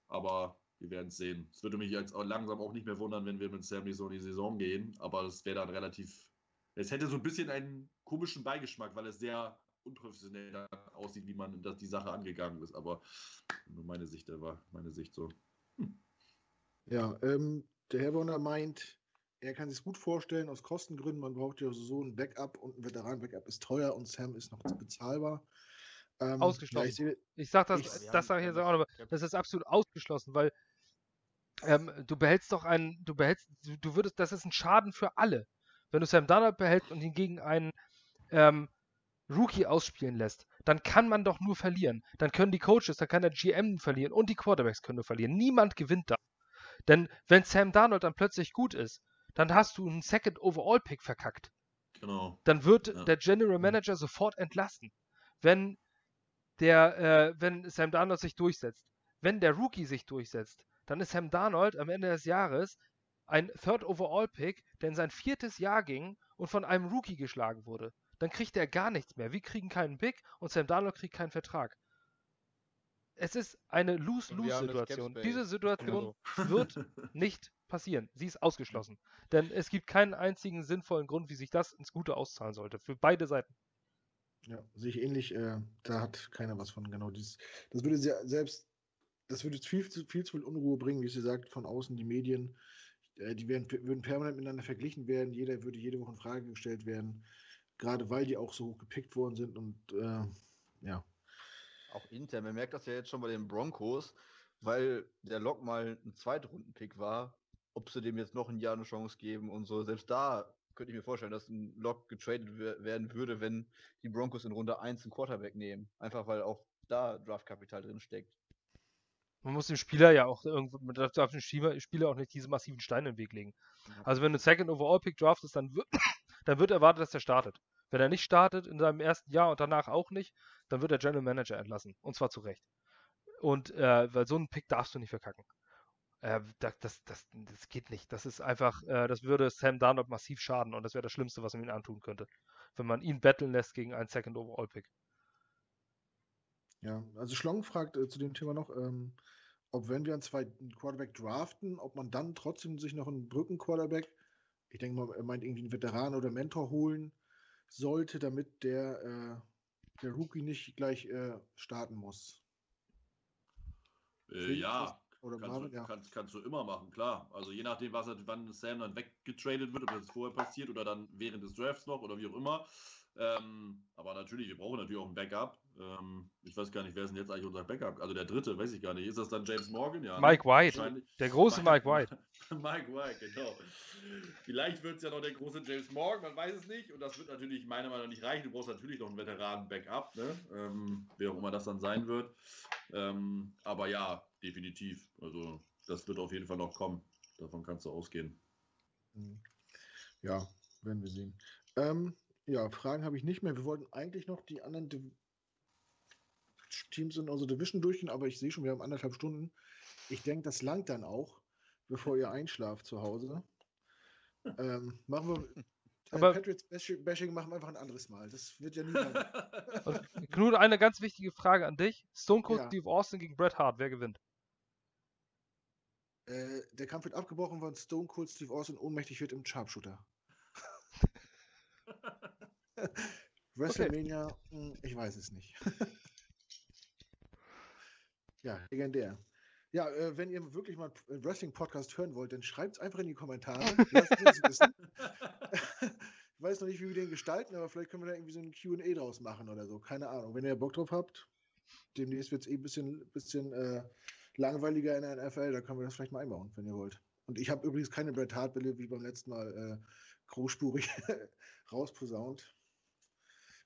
Aber wir werden es sehen. Es würde mich jetzt langsam auch nicht mehr wundern, wenn wir mit Sam nicht so in die Saison gehen. Aber es wäre dann relativ. Es hätte so ein bisschen einen komischen Beigeschmack, weil es sehr unprofessionell aussieht, wie man das, die Sache angegangen ist. Aber nur meine Sicht, war meine Sicht so. Hm. Ja, ähm, der Herr Bonner meint, er kann sich gut vorstellen, aus Kostengründen, man braucht ja so ein Backup und ein Veteran-Backup ist teuer und Sam ist noch bezahlbar. Ähm, ausgeschlossen. Ja, ich, ich sage das, ich, das sage ich jetzt auch, aber das ist absolut ausgeschlossen, weil ähm, du behältst doch einen, du behältst, du, du, würdest, das ist ein Schaden für alle. Wenn du Sam Darnold behältst und ihn gegen einen ähm, Rookie ausspielen lässt, dann kann man doch nur verlieren. Dann können die Coaches, dann kann der GM verlieren und die Quarterbacks können nur verlieren. Niemand gewinnt da. Denn wenn Sam Darnold dann plötzlich gut ist, dann hast du einen Second Overall Pick verkackt. Genau. Dann wird ja. der General Manager sofort entlassen. Wenn der, äh, wenn Sam Darnold sich durchsetzt. Wenn der Rookie sich durchsetzt, dann ist Sam Darnold am Ende des Jahres ein Third Overall Pick, der in sein viertes Jahr ging und von einem Rookie geschlagen wurde. Dann kriegt er gar nichts mehr. Wir kriegen keinen Pick und Sam Darnold kriegt keinen Vertrag. Es ist eine Lose-Lose-Situation. Diese Situation genau. wird nicht passieren. Sie ist ausgeschlossen. Denn es gibt keinen einzigen sinnvollen Grund, wie sich das ins Gute auszahlen sollte. Für beide Seiten. Ja, sehe ich ähnlich. Äh, da hat keiner was von. Genau dieses. Das würde sehr, selbst, das würde viel zu viel, zu viel Unruhe bringen, wie sie sagt, von außen die Medien. Äh, die werden, würden permanent miteinander verglichen werden. Jeder würde jede Woche in Frage gestellt werden. Gerade weil die auch so hoch gepickt worden sind und äh, ja. Auch intern. Man merkt das ja jetzt schon bei den Broncos, weil der Lock mal ein Zweitrunden-Pick war, ob sie dem jetzt noch ein Jahr eine Chance geben und so. Selbst da könnte ich mir vorstellen, dass ein Lock getradet werden würde, wenn die Broncos in Runde 1 einen Quarterback nehmen. Einfach weil auch da Draftkapital drin steckt. Man muss dem Spieler ja auch irgendwo, man darf dem Spieler auch nicht diese massiven Steine im Weg legen. Also wenn du Second Overall Pick draftest, dann wird, dann wird erwartet, dass er startet. Wenn er nicht startet in seinem ersten Jahr und danach auch nicht, dann wird der General Manager entlassen. Und zwar zu Recht. Und äh, weil so einen Pick darfst du nicht verkacken. Äh, das, das, das, das, geht nicht. Das ist einfach, äh, das würde Sam Darnold massiv schaden und das wäre das Schlimmste, was man ihm antun könnte. Wenn man ihn betteln lässt gegen einen Second Overall Pick. Ja, also Schlong fragt äh, zu dem Thema noch, ähm, ob wenn wir einen zweiten Quarterback draften, ob man dann trotzdem sich noch einen Brücken-Quarterback, ich denke mal, er meint irgendwie einen Veteran oder Mentor holen sollte, damit der, äh, der Rookie nicht gleich äh, starten muss. Äh, ja, oder kannst, Marvin, du, ja. kannst, kannst, du immer machen, klar. Also je nachdem, was wann Sam dann weggetradet wird, ob das vorher passiert oder dann während des Drafts noch oder wie auch immer. Ähm, aber natürlich, wir brauchen natürlich auch ein Backup. Ähm, ich weiß gar nicht, wer ist denn jetzt eigentlich unser Backup? Also der dritte, weiß ich gar nicht. Ist das dann James Morgan? Ja, ne? Mike? White. Der große Mike, Mike White. Mike White, genau. Vielleicht wird es ja noch der große James Morgan, man weiß es nicht. Und das wird natürlich meiner Meinung nach nicht reichen. Du brauchst natürlich noch einen Veteranen-Backup, ne? ähm, wer auch immer das dann sein wird. Ähm, aber ja, definitiv. Also das wird auf jeden Fall noch kommen. Davon kannst du ausgehen. Mhm. Ja, werden wir sehen. Ähm, ja, Fragen habe ich nicht mehr. Wir wollten eigentlich noch die anderen Teams in unserer Division durchgehen, aber ich sehe schon, wir haben anderthalb Stunden. Ich denke, das langt dann auch, bevor ihr einschlaft zu Hause. Ähm, machen wir. Äh, aber Patriots Bashing machen wir einfach ein anderes Mal. Das wird ja nie lang. Knut, eine ganz wichtige Frage an dich. Stone Cold ja. Steve Austin gegen Bret Hart. Wer gewinnt? Äh, der Kampf wird abgebrochen, weil Stone Cold Steve Austin ohnmächtig wird im Sharpshooter. WrestleMania, okay. Hm, ich weiß es nicht. Ja, legendär. Ja, äh, wenn ihr wirklich mal einen Wrestling-Podcast hören wollt, dann schreibt es einfach in die Kommentare. Lasst uns wissen. ich weiß noch nicht, wie wir den gestalten, aber vielleicht können wir da irgendwie so ein QA draus machen oder so. Keine Ahnung. Wenn ihr Bock drauf habt, demnächst wird es eh ein bisschen, bisschen äh, langweiliger in der NFL, da können wir das vielleicht mal einbauen, wenn ihr wollt. Und ich habe übrigens keine Bret Hart-Bälle wie beim letzten Mal äh, großspurig rausposaunt.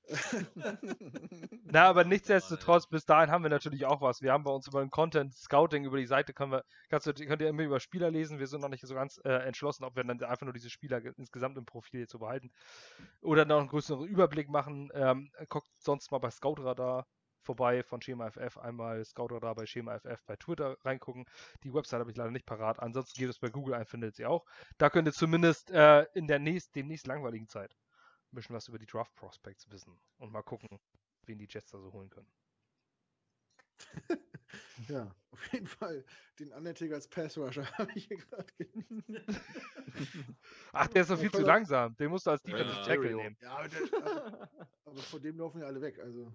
Na, aber nichtsdestotrotz, bis dahin haben wir natürlich auch was. Wir haben bei uns über den Content Scouting, über die Seite können wir, kannst du, könnt ihr immer über Spieler lesen. Wir sind noch nicht so ganz äh, entschlossen, ob wir dann einfach nur diese Spieler insgesamt im Profil zu behalten oder noch einen größeren Überblick machen. Ähm, guckt sonst mal bei Scoutradar vorbei von Schema FF. Einmal Scoutradar bei Schema FF bei Twitter reingucken. Die Website habe ich leider nicht parat. Ansonsten geht es bei Google ein, findet sie auch. Da könnt ihr zumindest äh, in der nächst, demnächst langweiligen Zeit ein bisschen was über die Draft Prospects wissen und mal gucken, wen die Jets da so holen können. ja, auf jeden Fall den Undertaker als Pass-Rusher habe ich hier gerade Ach, der ist doch viel zu langsam. Den musst du als Defensive Ja. Tackle nehmen. Ja, aber, der, aber, aber von dem laufen ja alle weg. Also.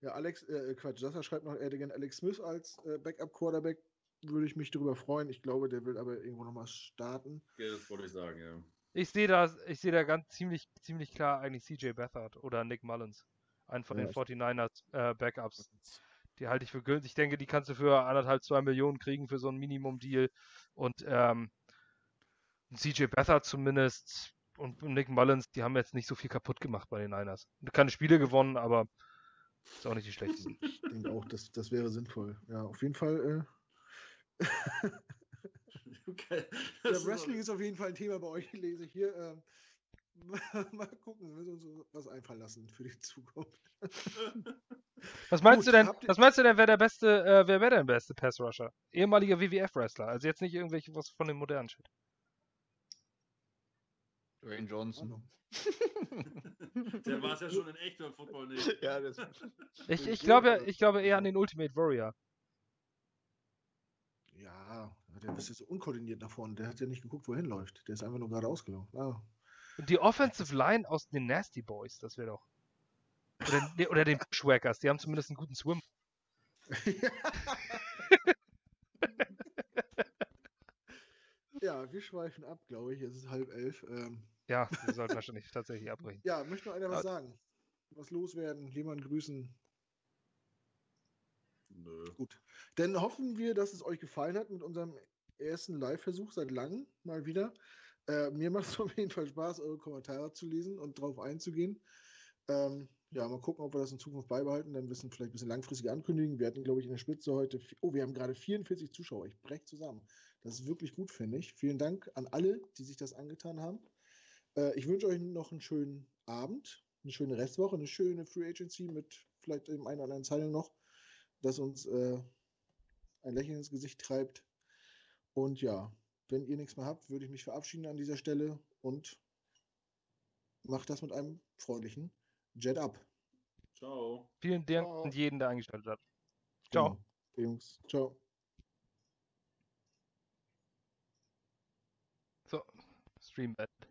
ja, Alex, äh, Quatsch, Sascha schreibt noch, er hätte gerne Alex Smith als äh, Backup-Quarterback. Würde ich mich darüber freuen. Ich glaube, der will aber irgendwo nochmal starten. Ja, das wollte ich sagen, ja. Ich sehe da, ich sehe da ganz ziemlich, ziemlich klar eigentlich CJ Beathard oder Nick Mullins. Einen von Ja, den ich- 49ers äh, Backups. Die halte ich für gültig. Ich denke, die kannst du für anderthalb, zwei Millionen kriegen für so einen Minimum-Deal. Und ähm, CJ Beathard zumindest und Nick Mullins, die haben jetzt nicht so viel kaputt gemacht bei den Niners. Keine Spiele gewonnen, aber ist auch nicht die schlechtesten. Ich denke auch, das, das wäre sinnvoll. Ja, auf jeden Fall. Äh, Okay. ja, ist Wrestling doch- ist auf jeden Fall ein Thema bei euch, lese ich hier. Ähm, mal gucken, wir müssen uns was einfallen lassen für die Zukunft. Was meinst Gut, du denn, was meinst du denn, wer der beste, äh, wer wäre der beste Pass-Rusher? Ehemaliger WWF-Wrestler, also jetzt nicht irgendwelche was von dem modernen Shit. Dwayne Johnson. Der war es ja schon in echt beim Football nicht. ja, das Ich, ich glaube, ich glaube eher an den Ultimate Warrior. Ja, der ist jetzt unkoordiniert nach vorne. Der hat ja nicht geguckt, wohin läuft. Der ist einfach nur gerade ausgelaufen. Ah. Und die Offensive Line aus den Nasty Boys, das wäre doch. Oder, nee, oder den Bushwhackers, die haben zumindest einen guten Swim. ja, wir schweifen ab, glaube ich. Es ist halb elf. Ähm, Ja, wir sollten wahrscheinlich tatsächlich abbrechen. ja, möchte noch einer was Ja. sagen? Was loswerden? Jemanden grüßen? Nö. Gut. Dann hoffen wir, dass es euch gefallen hat mit unserem ersten Live-Versuch seit langem mal wieder. Äh, mir macht es auf jeden Fall Spaß, eure Kommentare zu lesen und drauf einzugehen. Ähm, ja, mal gucken, ob wir das in Zukunft beibehalten. Dann wissen vielleicht ein bisschen langfristige ankündigen. Wir hatten, glaube ich, in der Spitze heute. Oh, wir haben gerade 44 Zuschauer. Ich breche zusammen. Das ist wirklich gut, finde ich. Vielen Dank an alle, die sich das angetan haben. Äh, ich wünsche euch noch einen schönen Abend, eine schöne Restwoche, eine schöne Free Agency mit vielleicht dem einen oder anderen Zeilen noch, das uns äh, ein Lächeln ins Gesicht treibt. Und ja, wenn ihr nichts mehr habt, würde ich mich verabschieden an dieser Stelle und macht das mit einem freundlichen Jet Up. Ciao. Vielen Dank Ciao. an jeden, der eingeschaltet hat. Ciao. Genau. Jungs, ciao. So, Stream beendet.